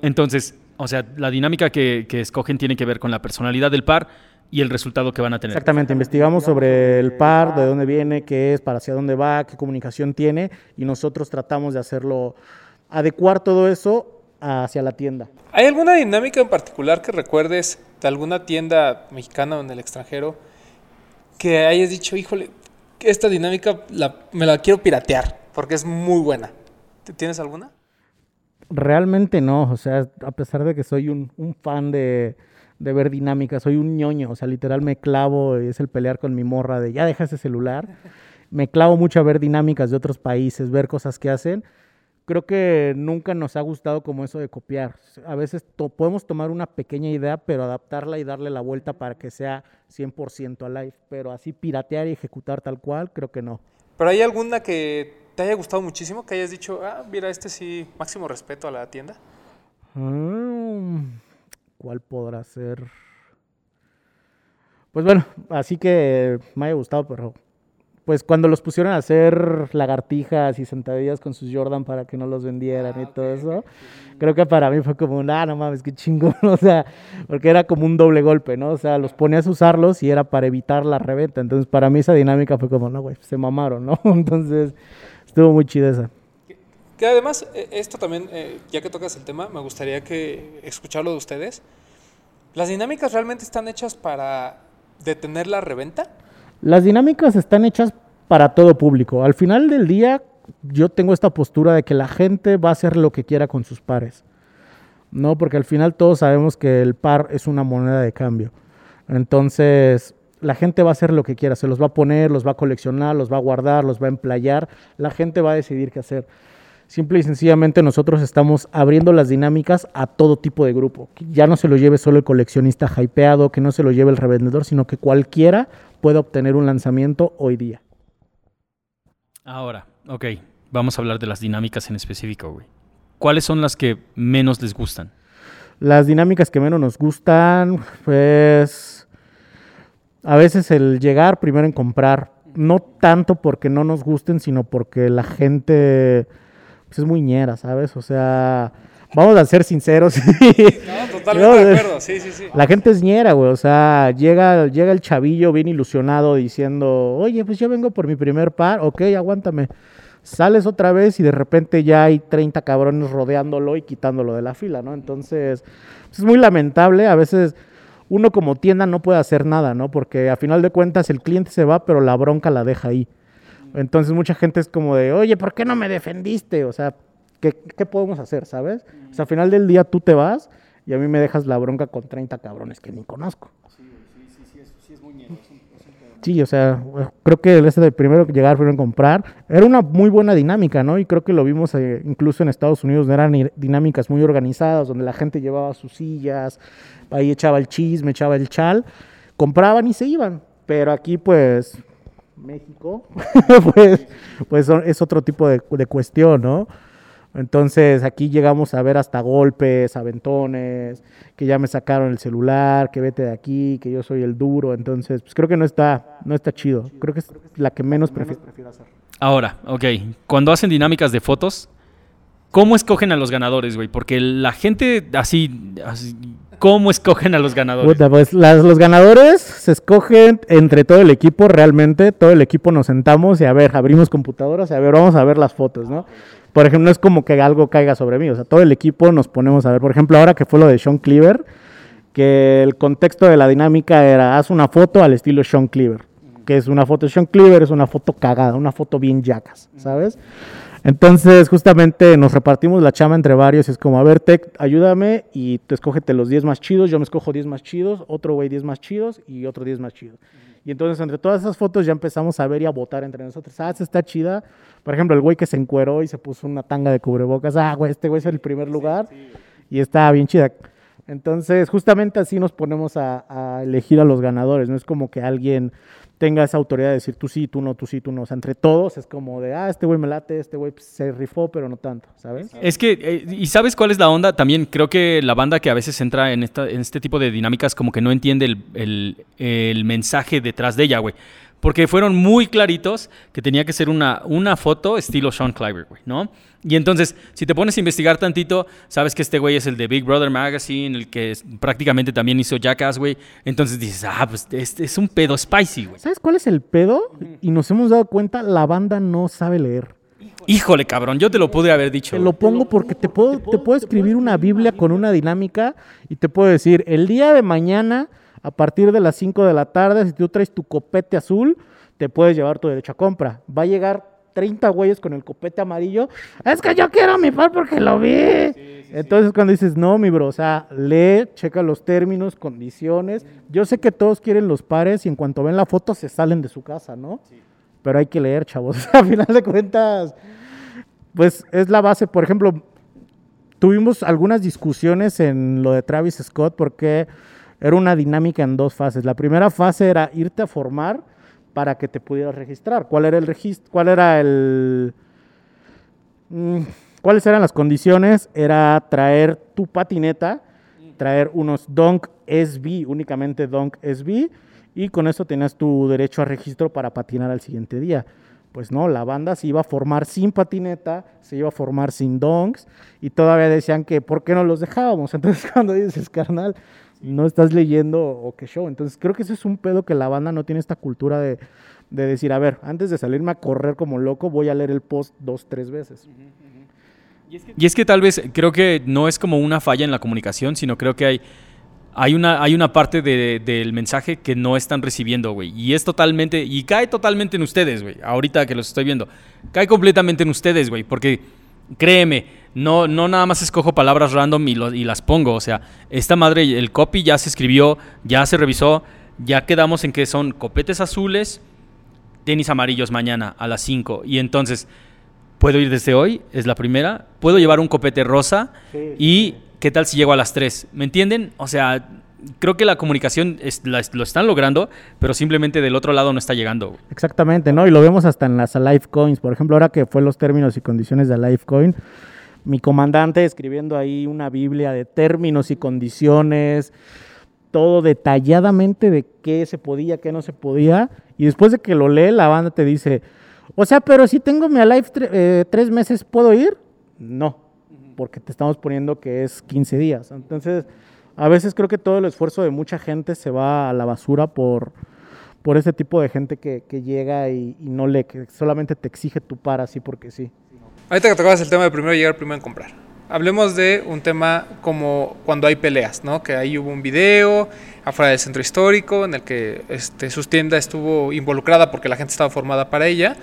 Entonces, o sea, la dinámica que, que escogen tiene que ver con la personalidad del par y el resultado que van a tener. Exactamente, investigamos sobre el par, de dónde viene, qué es, para hacia dónde va, qué comunicación tiene y nosotros tratamos de hacerlo, adecuar todo eso hacia la tienda. ¿Hay alguna dinámica en particular que recuerdes de alguna tienda mexicana o en el extranjero que hayas dicho, híjole, esta dinámica la- me la quiero piratear porque es muy buena? ¿T- ¿Tienes alguna? Realmente no, o sea, a pesar de que soy un, un fan de, de ver dinámicas, soy un ñoño, o sea, literal me clavo, es el pelear con mi morra de ya deja ese celular, me clavo mucho a ver dinámicas de otros países, ver cosas que hacen. Creo que nunca nos ha gustado como eso de copiar. A veces to- podemos tomar una pequeña idea, pero adaptarla y darle la vuelta para que sea 100% alive, pero así piratear y ejecutar tal cual, creo que no. ¿Pero hay alguna que te haya gustado muchísimo, que hayas dicho, ah, mira, este sí, máximo respeto a la tienda? Mm, ¿Cuál podrá ser? Pues bueno, así que me haya gustado, pero pues cuando los pusieron a hacer lagartijas y sentadillas con sus Jordan para que no los vendieran y todo eso, creo que para mí fue como, ah, no mames, qué chingón, o sea, porque era como un doble golpe, ¿no? O sea, los ponías a usarlos y era para evitar la reventa, entonces para mí esa dinámica fue como, no, güey, se mamaron, ¿no? Entonces, estuvo muy chida esa. Que además, eh, esto también, eh, ya que tocas el tema, me gustaría que escucharlo de ustedes. ¿Las dinámicas realmente están hechas para detener la reventa? Las dinámicas están hechas para todo público. Al final del día, yo tengo esta postura de que la gente va a hacer lo que quiera con sus pares. No, porque al final todos sabemos que el par es una moneda de cambio. Entonces, la gente va a hacer lo que quiera, se los va a poner, los va a coleccionar, los va a guardar, los va a emplayar, la gente va a decidir qué hacer. Simple y sencillamente nosotros estamos abriendo las dinámicas a todo tipo de grupo. Que ya no se lo lleve solo el coleccionista hypeado, que no se lo lleve el revendedor, sino que cualquiera pueda obtener un lanzamiento hoy día. Ahora, ok, vamos a hablar de las dinámicas en específico, güey. ¿Cuáles son las que menos les gustan? Las dinámicas que menos nos gustan, pues a veces el llegar primero en comprar, no tanto porque no nos gusten, sino porque la gente pues, es muy ñera, ¿sabes? O sea, vamos a ser sinceros. No, totalmente de acuerdo, sí, sí, sí. La gente es ñera, güey. O sea, llega, llega el chavillo bien ilusionado diciendo, oye, pues yo vengo por mi primer par, ok, aguántame. Sales otra vez y de repente ya hay 30 cabrones rodeándolo y quitándolo de la fila, ¿no? Entonces, pues, es muy lamentable. A veces uno como tienda no puede hacer nada, ¿no? Porque a final de cuentas el cliente se va, pero la bronca la deja ahí. Entonces mucha gente es como de, oye, ¿por qué no me defendiste? O sea, ¿qué, qué podemos hacer, sabes? O sea, al final del día tú te vas y a mí me dejas la bronca con 30 cabrones que ni conozco. Sí, o sea, creo que ese de primero que llegar, primero comprar, era una muy buena dinámica, ¿no? Y creo que lo vimos eh, incluso en Estados Unidos, eran dinámicas muy organizadas, donde la gente llevaba sus sillas, ahí echaba el chisme, echaba el chal, compraban y se iban. Pero aquí, pues, México, pues, pues es otro tipo de, de cuestión, ¿no? Entonces aquí llegamos a ver hasta golpes, aventones, que ya me sacaron el celular, que vete de aquí, que yo soy el duro. Entonces, pues creo que no está, no está chido. Creo que es la que menos prefiero, prefiero hacer. Ahora, ok, cuando hacen dinámicas de fotos, ¿cómo escogen a los ganadores, güey? Porque la gente así, así, ¿cómo escogen a los ganadores? Pues los ganadores se escogen entre todo el equipo, realmente. Todo el equipo nos sentamos y a ver, abrimos computadoras y a ver, vamos a ver las fotos, ¿no? Por ejemplo, no es como que algo caiga sobre mí, o sea, todo el equipo nos ponemos a ver. Por ejemplo, ahora que fue lo de Sean Cleaver, que el contexto de la dinámica era, haz una foto al estilo Sean Cleaver, que es una foto de Sean Cleaver, es una foto cagada, una foto bien yacas, ¿sabes? Entonces, justamente nos repartimos la chama entre varios. Es como, a ver, Tech, ayúdame y tú escógete los 10 más chidos. Yo me escojo 10 más chidos, otro güey 10 más chidos y otro 10 más chidos. Y entonces, entre todas esas fotos, ya empezamos a ver y a votar entre nosotros. Ah, esta está chida. Por ejemplo, el güey que se encueró y se puso una tanga de cubrebocas. Ah, güey, este güey es el primer lugar. Y está bien chida. Entonces, justamente así nos ponemos a, a elegir a los ganadores. No es como que alguien tenga esa autoridad de decir tú sí, tú no, tú sí, tú no. O sea, entre todos es como de, ah, este güey me late, este güey pues, se rifó, pero no tanto, ¿sabes? Es que, eh, ¿y sabes cuál es la onda? También creo que la banda que a veces entra en, esta, en este tipo de dinámicas como que no entiende el, el- el mensaje detrás de ella, güey. Porque fueron muy claritos que tenía que ser una, una foto estilo Sean Cliver, güey, ¿no? Y entonces, si te pones a investigar tantito, sabes que este güey es el de Big Brother Magazine, el que es- prácticamente también hizo Jackass, güey. Entonces dices, ah, pues este es un pedo spicy, güey. ¿Sabes cuál es el pedo? Y nos hemos dado cuenta, la banda no sabe leer. Híjole, cabrón, yo te lo pude haber dicho. Te lo pongo porque te puedo, te puedo escribir una Biblia con una dinámica y te puedo decir, el día de mañana, a partir de las 5 de la tarde, si tú traes tu copete azul, te puedes llevar tu derecho a compra. Va a llegar 30 güeyes con el copete amarillo. Es que yo quiero mi par porque lo vi. Entonces cuando dices, no, mi bro, o sea, lee, checa los términos, condiciones. Yo sé que todos quieren los pares y en cuanto ven la foto se salen de su casa, ¿no? Pero hay que leer, chavos. A final de cuentas, pues es la base. Por ejemplo, tuvimos algunas discusiones en lo de Travis Scott porque era una dinámica en dos fases. La primera fase era irte a formar para que te pudieras registrar. ¿Cuál era el registro? ¿Cuál era el mm, ¿Cuáles eran las condiciones? Era traer tu patineta, traer unos Dunk SB, únicamente Dunk SB, y con eso tenías tu derecho a registro para patinar al siguiente día. Pues no, la banda se iba a formar sin patineta, se iba a formar sin donks, y todavía decían que ¿por qué no los dejábamos? Entonces cuando dices, carnal, no estás leyendo o qué show. Entonces creo que ese es un pedo que la banda no tiene esta cultura de, de decir, a ver, antes de salirme a correr como loco, voy a leer el post dos, tres veces. Y es que tal vez creo que no es como una falla en la comunicación, sino creo que hay, hay, una, hay una parte de- del mensaje que no están recibiendo, güey. Y es totalmente, y cae totalmente en ustedes, güey. Ahorita que los estoy viendo. Cae completamente en ustedes, güey. Porque créeme, no, no nada más escojo palabras random y, lo- y las pongo. O sea, esta madre, el copy ya se escribió, ya se revisó. ya quedamos en que son copetes azules, tenis amarillos mañana a las 5. Y entonces, puedo ir desde hoy, es la primera. Puedo llevar un copete rosa Sí, y qué tal si llego a las 3. ¿Me entienden? O sea, creo que la comunicación es- la- lo están logrando, pero simplemente del otro lado no está llegando. Exactamente, ¿no? Y lo vemos hasta en las Alive Coins. Por ejemplo, ahora que fue los términos y condiciones de Alive Coin, mi comandante escribiendo ahí una biblia de términos y condiciones, todo detalladamente de qué se podía, qué no se podía. Y después de que lo lee, la banda te dice, o sea, pero si tengo mi Alive tre- eh, tres meses, ¿puedo ir? No, porque te estamos poniendo que es 15 días. Entonces, a veces creo que todo el esfuerzo de mucha gente se va a la basura por por ese tipo de gente que, llega y, y no le, que solamente te exige tu par así porque sí. Ahorita que tocabas el tema de primero llegar, primero en comprar. Hablemos de un tema como cuando hay peleas, ¿no? Que ahí hubo un video afuera del centro histórico en el que este, su tienda estuvo involucrada porque la gente estaba formada para ella.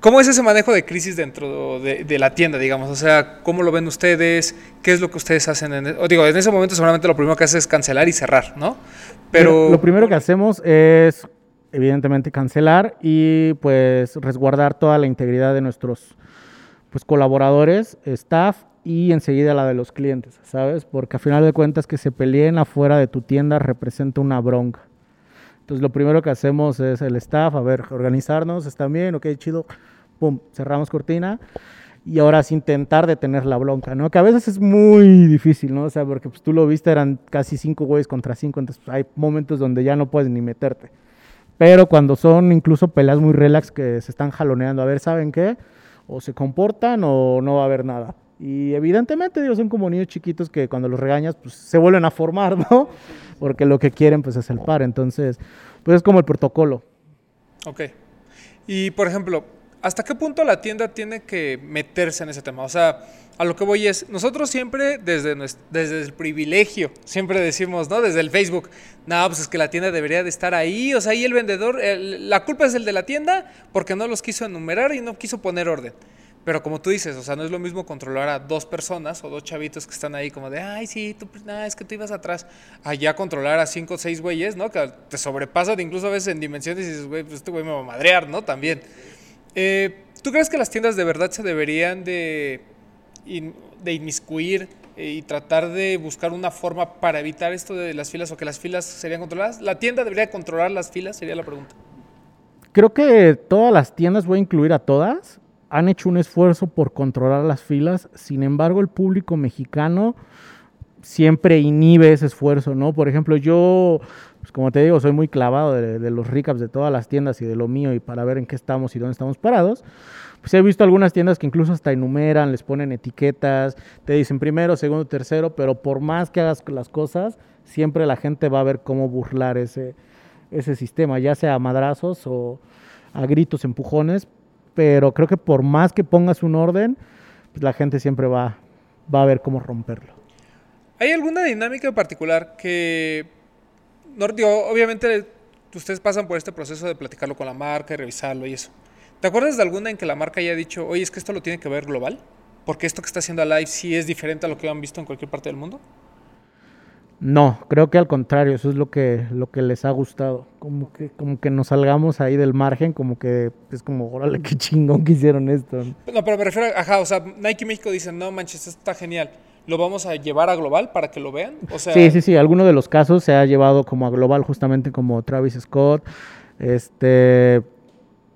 ¿Cómo es ese manejo de crisis dentro de, la tienda, digamos? O sea, ¿cómo lo ven ustedes? ¿Qué es lo que ustedes hacen? En, o digo, en ese momento seguramente lo primero que haces es cancelar y cerrar, ¿no? Pero lo primero que hacemos es evidentemente cancelar y pues resguardar toda la integridad de nuestros pues colaboradores, staff y enseguida la de los clientes, ¿sabes? Porque a final de cuentas que se peleen afuera de tu tienda representa una bronca. Entonces lo primero que hacemos es el staff, a ver, organizarnos, están bien, ok, chido, pum, cerramos cortina y ahora es intentar detener la bronca, ¿no? Que a veces es muy difícil, ¿no? O sea, porque pues, tú lo viste, eran casi cinco güeyes contra cinco, entonces pues, hay momentos donde ya no puedes ni meterte. Pero cuando son incluso peleas muy relax que se están jaloneando, a ver, ¿saben qué? O se comportan o no va a haber nada. Y evidentemente, digo, son como niños chiquitos que cuando los regañas, pues se vuelven a formar, ¿no? Porque lo que quieren, pues es el par. Entonces, pues es como el protocolo. Ok. Y por ejemplo, ¿hasta qué punto la tienda tiene que meterse en ese tema? O sea, a lo que voy es, nosotros siempre desde, desde el privilegio, siempre decimos, ¿no? Desde el Facebook, no, pues es que la tienda debería de estar ahí, o sea, ahí el vendedor, la culpa es el de la tienda porque no los quiso enumerar y no quiso poner orden. Pero como tú dices, o sea, no es lo mismo controlar a dos personas o dos chavitos que están ahí como de, ay, sí, tú, no, es que tú ibas atrás. Allá controlar a cinco o seis güeyes, ¿no? Que te sobrepasan incluso a veces en dimensiones y dices, güey, pues este güey me va a madrear, ¿no? También. Eh, ¿Tú crees que las tiendas de verdad se deberían de, de inmiscuir eh, y tratar de buscar una forma para evitar esto de las filas o que las filas serían controladas? ¿La tienda debería controlar las filas? Sería la pregunta. Creo que todas las tiendas, voy a incluir a todas, han hecho un esfuerzo por controlar las filas. Sin embargo, el público mexicano siempre inhibe ese esfuerzo, ¿no? Por ejemplo, yo, pues como te digo, soy muy clavado de, los recaps de todas las tiendas y de lo mío y para ver en qué estamos y dónde estamos parados. Pues he visto algunas tiendas que incluso hasta enumeran, les ponen etiquetas, te dicen primero, segundo, tercero, pero por más que hagas las cosas, siempre la gente va a ver cómo burlar ese, ese sistema, ya sea a madrazos o a gritos, empujones, pero creo que por más que pongas un orden, pues la gente siempre va, va a ver cómo romperlo. ¿Hay alguna dinámica en particular que, no, digo, obviamente ustedes pasan por este proceso de platicarlo con la marca y revisarlo y eso? ¿Te acuerdas de alguna en que la marca haya dicho, oye, es que esto lo tiene que ver global? Porque esto que está haciendo Alive sí es diferente a lo que han visto en cualquier parte del mundo. No, creo que al contrario, eso es lo que, lo que les ha gustado. Como que, como que nos salgamos ahí del margen, como que es como, órale, qué chingón que hicieron esto. No, pero me refiero a, ajá, o sea, Nike México dice, no manches, esto está genial. ¿Lo vamos a llevar a global para que lo vean? O sea, Sí, sí, sí. Alguno de los casos se ha llevado como a global, justamente como Travis Scott. Este.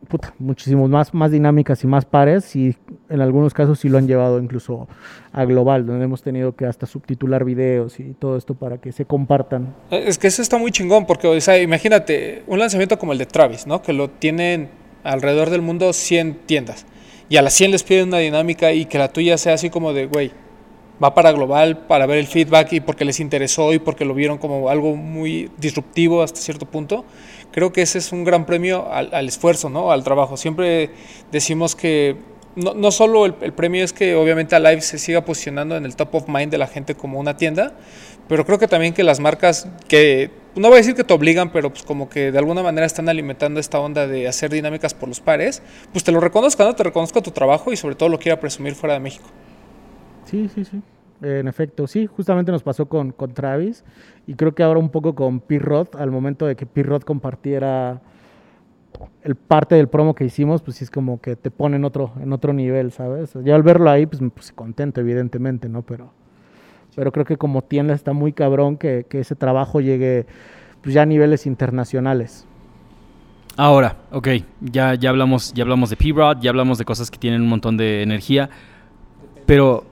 Puta, muchísimos más, más dinámicas y más pares. Y en algunos casos sí lo han llevado incluso a global, donde hemos tenido que hasta subtitular videos y todo esto para que se compartan. Es que eso está muy chingón, porque, o sea, imagínate, un lanzamiento como el de Travis, ¿no? Que lo tienen alrededor del mundo 100 tiendas. Y a las 100 les piden una dinámica y que la tuya sea así como de, güey, va para global para ver el feedback y porque les interesó y porque lo vieron como algo muy disruptivo hasta cierto punto. Creo que ese es un gran premio al, esfuerzo, ¿no? Al trabajo. Siempre decimos que no, no solo el, el, premio es que obviamente Alive se siga posicionando en el top of mind de la gente como una tienda, pero creo que también que las marcas que, no voy a decir que te obligan, pero pues como que de alguna manera están alimentando esta onda de hacer dinámicas por los pares, pues te lo reconozcan, ¿no? Te reconozca tu trabajo y sobre todo lo quiera presumir fuera de México. Sí, sí, sí. En efecto, sí, justamente nos pasó con, con Travis y creo que ahora un poco con P-Rod, al momento de que P-Rod compartiera el parte del promo que hicimos, pues sí es como que te pone en otro, en otro nivel, ¿sabes? Ya al verlo ahí, pues, pues contento, evidentemente, ¿no? Pero, pero creo que como tienda está muy cabrón que, que ese trabajo llegue pues, ya a niveles internacionales. Ahora, ok, ya, ya hablamos, ya hablamos de P-Rod, ya hablamos de cosas que tienen un montón de energía, pero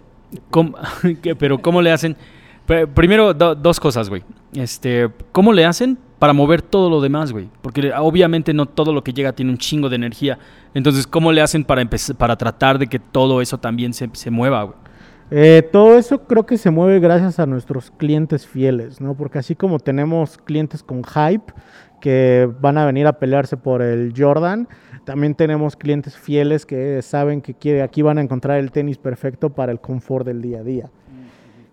¿cómo, que- pero ¿cómo le hacen? Pr- Primero, do- dos cosas, güey. Este, ¿cómo le hacen para mover todo lo demás, güey? Porque obviamente no todo lo que llega tiene un chingo de energía. Entonces, ¿cómo le hacen para para tratar de que todo eso también se, se mueva, güey? Eh, todo eso creo que se mueve gracias a nuestros clientes fieles, ¿no? Porque así como tenemos clientes con hype que van a venir a pelearse por el Jordan, también tenemos clientes fieles que saben que quiere, aquí van a encontrar el tenis perfecto para el confort del día a día.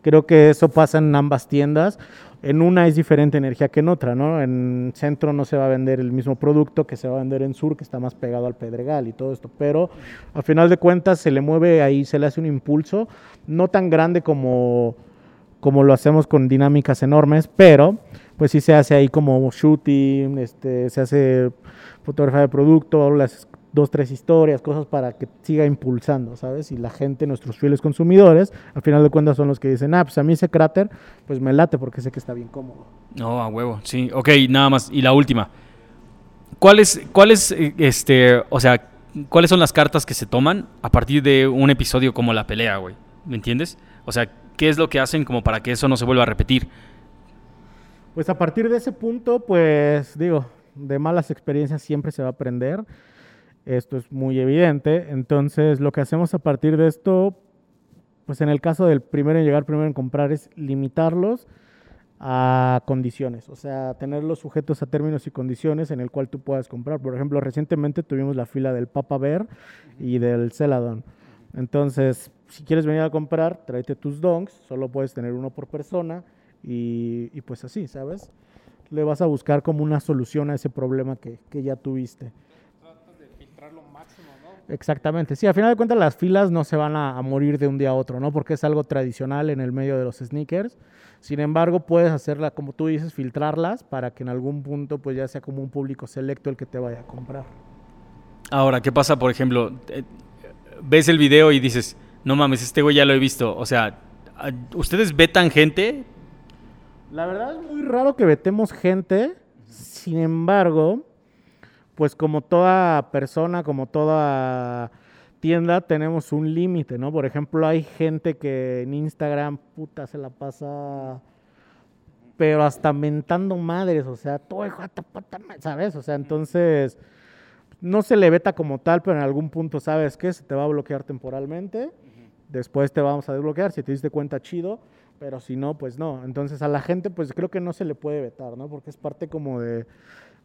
Creo que eso pasa en ambas tiendas. En una es diferente energía que en otra, ¿no? En centro no se va a vender el mismo producto que se va a vender en sur, que está más pegado al pedregal y todo esto. Pero al final de cuentas se le mueve ahí, se le hace un impulso, no tan grande como, como lo hacemos con dinámicas enormes, pero pues sí se hace ahí como shooting, este, se hace fotografía de producto, las dos, tres historias, cosas para que siga impulsando, ¿sabes? Y la gente, nuestros fieles consumidores, al final de cuentas son los que dicen, ah, pues a mí ese cráter, pues me late porque sé que está bien cómodo. No, a huevo, sí. Ok, nada más. Y la última. ¿Cuáles, cuáles, eh, este, o sea, cuáles son las cartas que se toman a partir de un episodio como la pelea, güey? ¿Me entiendes? O sea, ¿qué es lo que hacen como para que eso no se vuelva a repetir? Pues a partir de ese punto, pues digo, de malas experiencias siempre se va a aprender. Esto es muy evidente. Entonces, lo que hacemos a partir de esto, pues en el caso del primero en llegar, primero en comprar, es limitarlos a condiciones, o sea, tenerlos sujetos a términos y condiciones en el cual tú puedas comprar. Por ejemplo, recientemente tuvimos la fila del Papa Bear y del Celadon. Entonces, si quieres venir a comprar, tráete tus donks, solo puedes tener uno por persona y, y pues así, ¿sabes? Le vas a buscar como una solución a ese problema que, que ya tuviste. Exactamente, sí, a final de cuentas las filas no se van a, a morir de un día a otro, ¿no? Porque es algo tradicional en el medio de los sneakers. Sin embargo, puedes hacerla, como tú dices, filtrarlas para que en algún punto pues ya sea como un público selecto el que te vaya a comprar. Ahora, ¿qué pasa, por ejemplo? eh, Ves el video y dices, no mames, este güey ya lo he visto. O sea, ¿ustedes vetan gente? La verdad es muy raro que vetemos gente, sin embargo, pues como toda persona, como toda tienda, tenemos un límite, ¿no? Por ejemplo, hay gente que en Instagram, puta, se la pasa, pero hasta mentando madres, o sea, todo hijo de tu puta madre", ¿sabes? O sea, entonces, no se le veta como tal, pero en algún punto, ¿sabes qué? Se te va a bloquear temporalmente, después te vamos a desbloquear, si te diste cuenta, chido, pero si no, pues no. Entonces a la gente, pues creo que no se le puede vetar, ¿no? Porque es parte como de,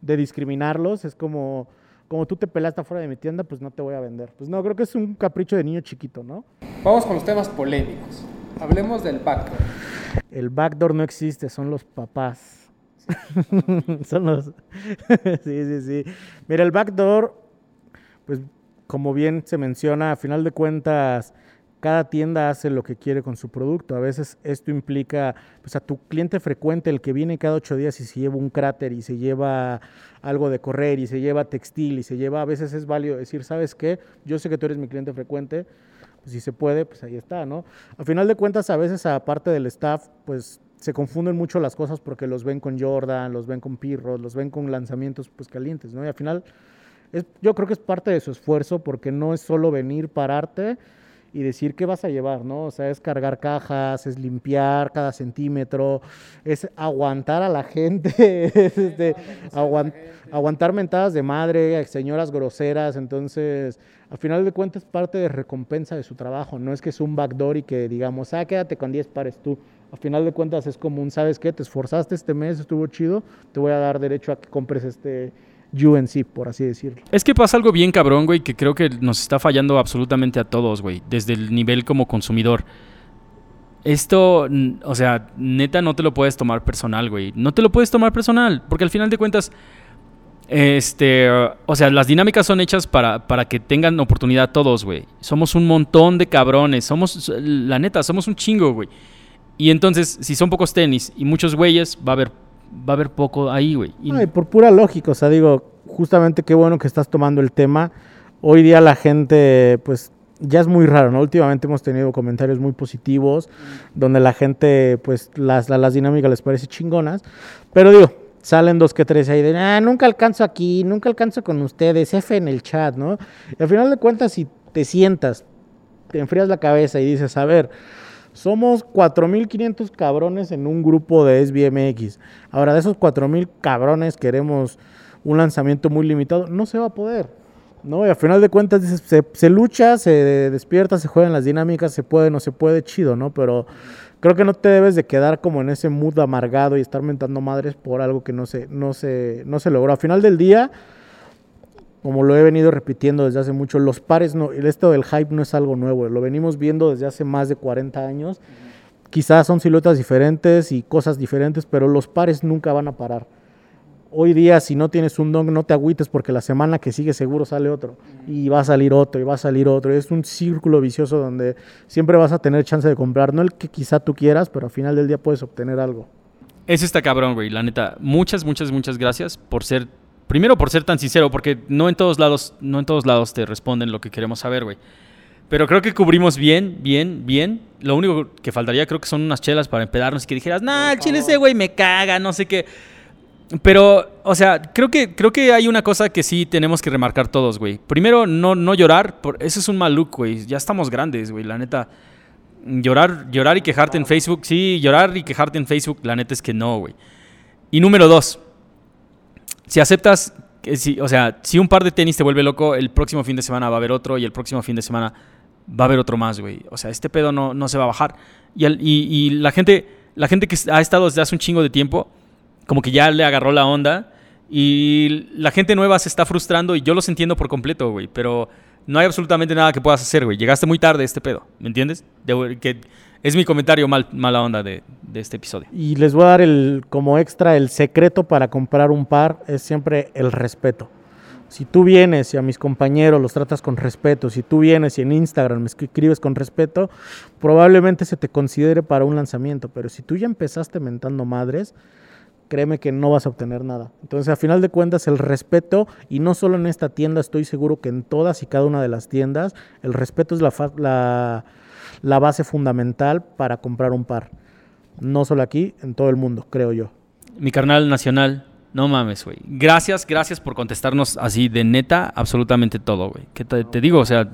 de discriminarlos, es como, como tú te pelaste afuera de mi tienda, pues no te voy a vender. Pues no, creo que es un capricho de niño chiquito, ¿no? Vamos con los temas polémicos. Hablemos del backdoor. El backdoor no existe, son los papás. son los... sí, sí, sí. Mira, el backdoor, pues como bien se menciona, a final de cuentas, cada tienda hace lo que quiere con su producto. A veces esto implica pues, a tu cliente frecuente, el que viene cada ocho días y se lleva un cráter y se lleva algo de correr y se lleva textil y se lleva, a veces es válido decir, ¿sabes qué? Yo sé que tú eres mi cliente frecuente, pues si se puede, pues ahí está, ¿no? A final de cuentas, a veces aparte del staff, pues se confunden mucho las cosas porque los ven con Jordan, los ven con Pirros, los ven con lanzamientos pues calientes, ¿no? Y al final, es, yo creo que es parte de su esfuerzo porque no es solo venir, pararte y decir qué vas a llevar, ¿no? O sea, es cargar cajas, es limpiar cada centímetro, es aguantar a la gente, es este, aguant- aguantar mentadas de madre, señoras groseras, entonces, al final de cuentas, parte de recompensa de su trabajo, no es que es un backdoor y que digamos, ah, quédate con 10 pares tú. Al final de cuentas es como un, ¿sabes qué? Te esforzaste este mes, estuvo chido, te voy a dar derecho a que compres este UNC, por así decirlo. Es que pasa algo bien cabrón, güey, que creo que nos está fallando absolutamente a todos, güey, desde el nivel como consumidor. Esto, o sea, neta no te lo puedes tomar personal, güey. No te lo puedes tomar personal, porque al final de cuentas, Este, o sea, las dinámicas son hechas para, para que tengan oportunidad todos, güey. Somos un montón de cabrones. Somos, la neta, somos un chingo, güey. Y entonces, si son pocos tenis y muchos güeyes, va a haber, va a haber poco ahí, güey. Y- por pura lógica, o sea, digo, justamente qué bueno que estás tomando el tema. Hoy día la gente, pues, ya es muy raro, ¿no? Últimamente hemos tenido comentarios muy positivos, donde la gente, pues, las, la- las dinámicas les parece chingonas. Pero digo, salen dos que tres ahí de, ah, nunca alcanzo aquí, nunca alcanzo con ustedes, F en el chat, ¿no? Y al final de cuentas, si te sientas, te enfrías la cabeza y dices, a ver, somos 4.500 cabrones en un grupo de SBMX. Ahora, de esos 4.000 cabrones queremos un lanzamiento muy limitado. No se va a poder. ¿no? Y al final de cuentas dices, se, se lucha, se despierta, se juegan las dinámicas, se puede, no se puede, chido, ¿no? Pero creo que no te debes de quedar como en ese mood amargado y estar mentando madres por algo que no se, no se, no se logró. Al final del día, como lo he venido repitiendo desde hace mucho, los pares, no, el esto del hype no es algo nuevo, lo venimos viendo desde hace más de 40 años. Quizás son siluetas diferentes y cosas diferentes, pero los pares nunca van a parar. Hoy día, si no tienes un don, no te agüites porque la semana que sigue seguro sale otro. Y va a salir otro, y va a salir otro. Es un círculo vicioso donde siempre vas a tener chance de comprar. No el que quizá tú quieras, pero al final del día puedes obtener algo. Ese está cabrón, güey. La neta, muchas, muchas, muchas gracias por ser. Primero por ser tan sincero, porque no en todos lados, no en todos lados te responden lo que queremos saber, güey. Pero creo que cubrimos bien, bien, bien. Lo único que faltaría creo que son unas chelas para empedarnos y que dijeras, nah, el chile ese güey me caga, no sé qué. Pero, o sea, creo que, creo que hay una cosa que sí tenemos que remarcar todos, güey. Primero, no, no llorar. Por, ese es un mal look, güey. Ya estamos grandes, güey. La neta. Llorar, llorar y quejarte en Facebook. Sí, llorar y quejarte en Facebook. La neta es que no, güey. Y número dos. Si aceptas, que si, o sea, si un par de tenis te vuelve loco, el próximo fin de semana va a haber otro y el próximo fin de semana va a haber otro más, güey. O sea, este pedo no, no se va a bajar. Y, y, la gente, la gente que ha estado desde hace un chingo de tiempo, como que ya le agarró la onda. Y la gente nueva se está frustrando y yo los entiendo por completo, güey. Pero no hay absolutamente nada que puedas hacer, güey. Llegaste muy tarde este pedo, ¿me entiendes? De- que es mi comentario mal, mala onda de, este episodio. Y les voy a dar como extra el secreto para comprar un par es siempre el respeto. Si tú vienes y a mis compañeros los tratas con respeto, si tú vienes y en Instagram me escribes con respeto, probablemente se te considere para un lanzamiento. Pero si tú ya empezaste mentando madres, créeme que no vas a obtener nada. Entonces, a final de cuentas, el respeto, y no solo en esta tienda, estoy seguro que en todas y cada una de las tiendas, el respeto es la, la base fundamental para comprar un par. No solo aquí, en todo el mundo, creo yo. Mi carnal nacional, no mames, güey. Gracias, gracias por contestarnos así de neta, absolutamente todo, güey. ¿Qué te, te digo? O sea,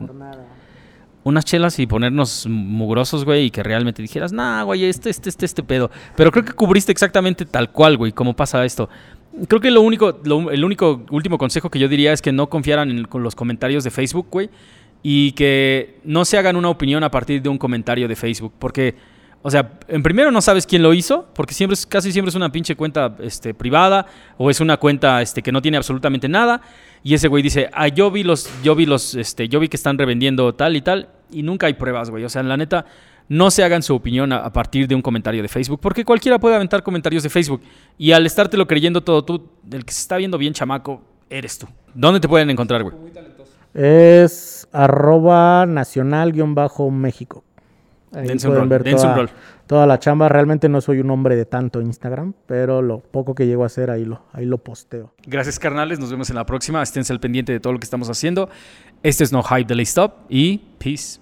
unas chelas y ponernos mugrosos, güey, y que realmente dijeras, nah, güey, este, este, este, este pedo. Pero creo que cubriste exactamente tal cual, güey, cómo pasa esto. Creo que lo único, lo- el único último consejo que yo diría es que no confiaran en con los comentarios de Facebook, güey, y que no se hagan una opinión a partir de un comentario de Facebook, porque, o sea, en primero no sabes quién lo hizo, porque siempre es, casi siempre es una pinche cuenta este, privada o es una cuenta este, que no tiene absolutamente nada, y ese güey dice, ah, yo vi los, yo vi los, este, yo vi que están revendiendo tal y tal, y nunca hay pruebas, güey. O sea, la neta, no se hagan su opinión a, partir de un comentario de Facebook, porque cualquiera puede aventar comentarios de Facebook. Y al estártelo creyendo todo tú, el que se está viendo bien chamaco, eres tú. ¿Dónde te pueden encontrar, güey? Es arroba nacional-méxico. Dense un rol, ver dense un toda, rol. toda la chamba. Realmente no soy un hombre de tanto Instagram, pero lo poco que llego a hacer ahí lo, ahí lo posteo. Gracias, carnales. Nos vemos en la próxima. Esténse al pendiente de todo lo que estamos haciendo. Este es No Hype de Stop y peace.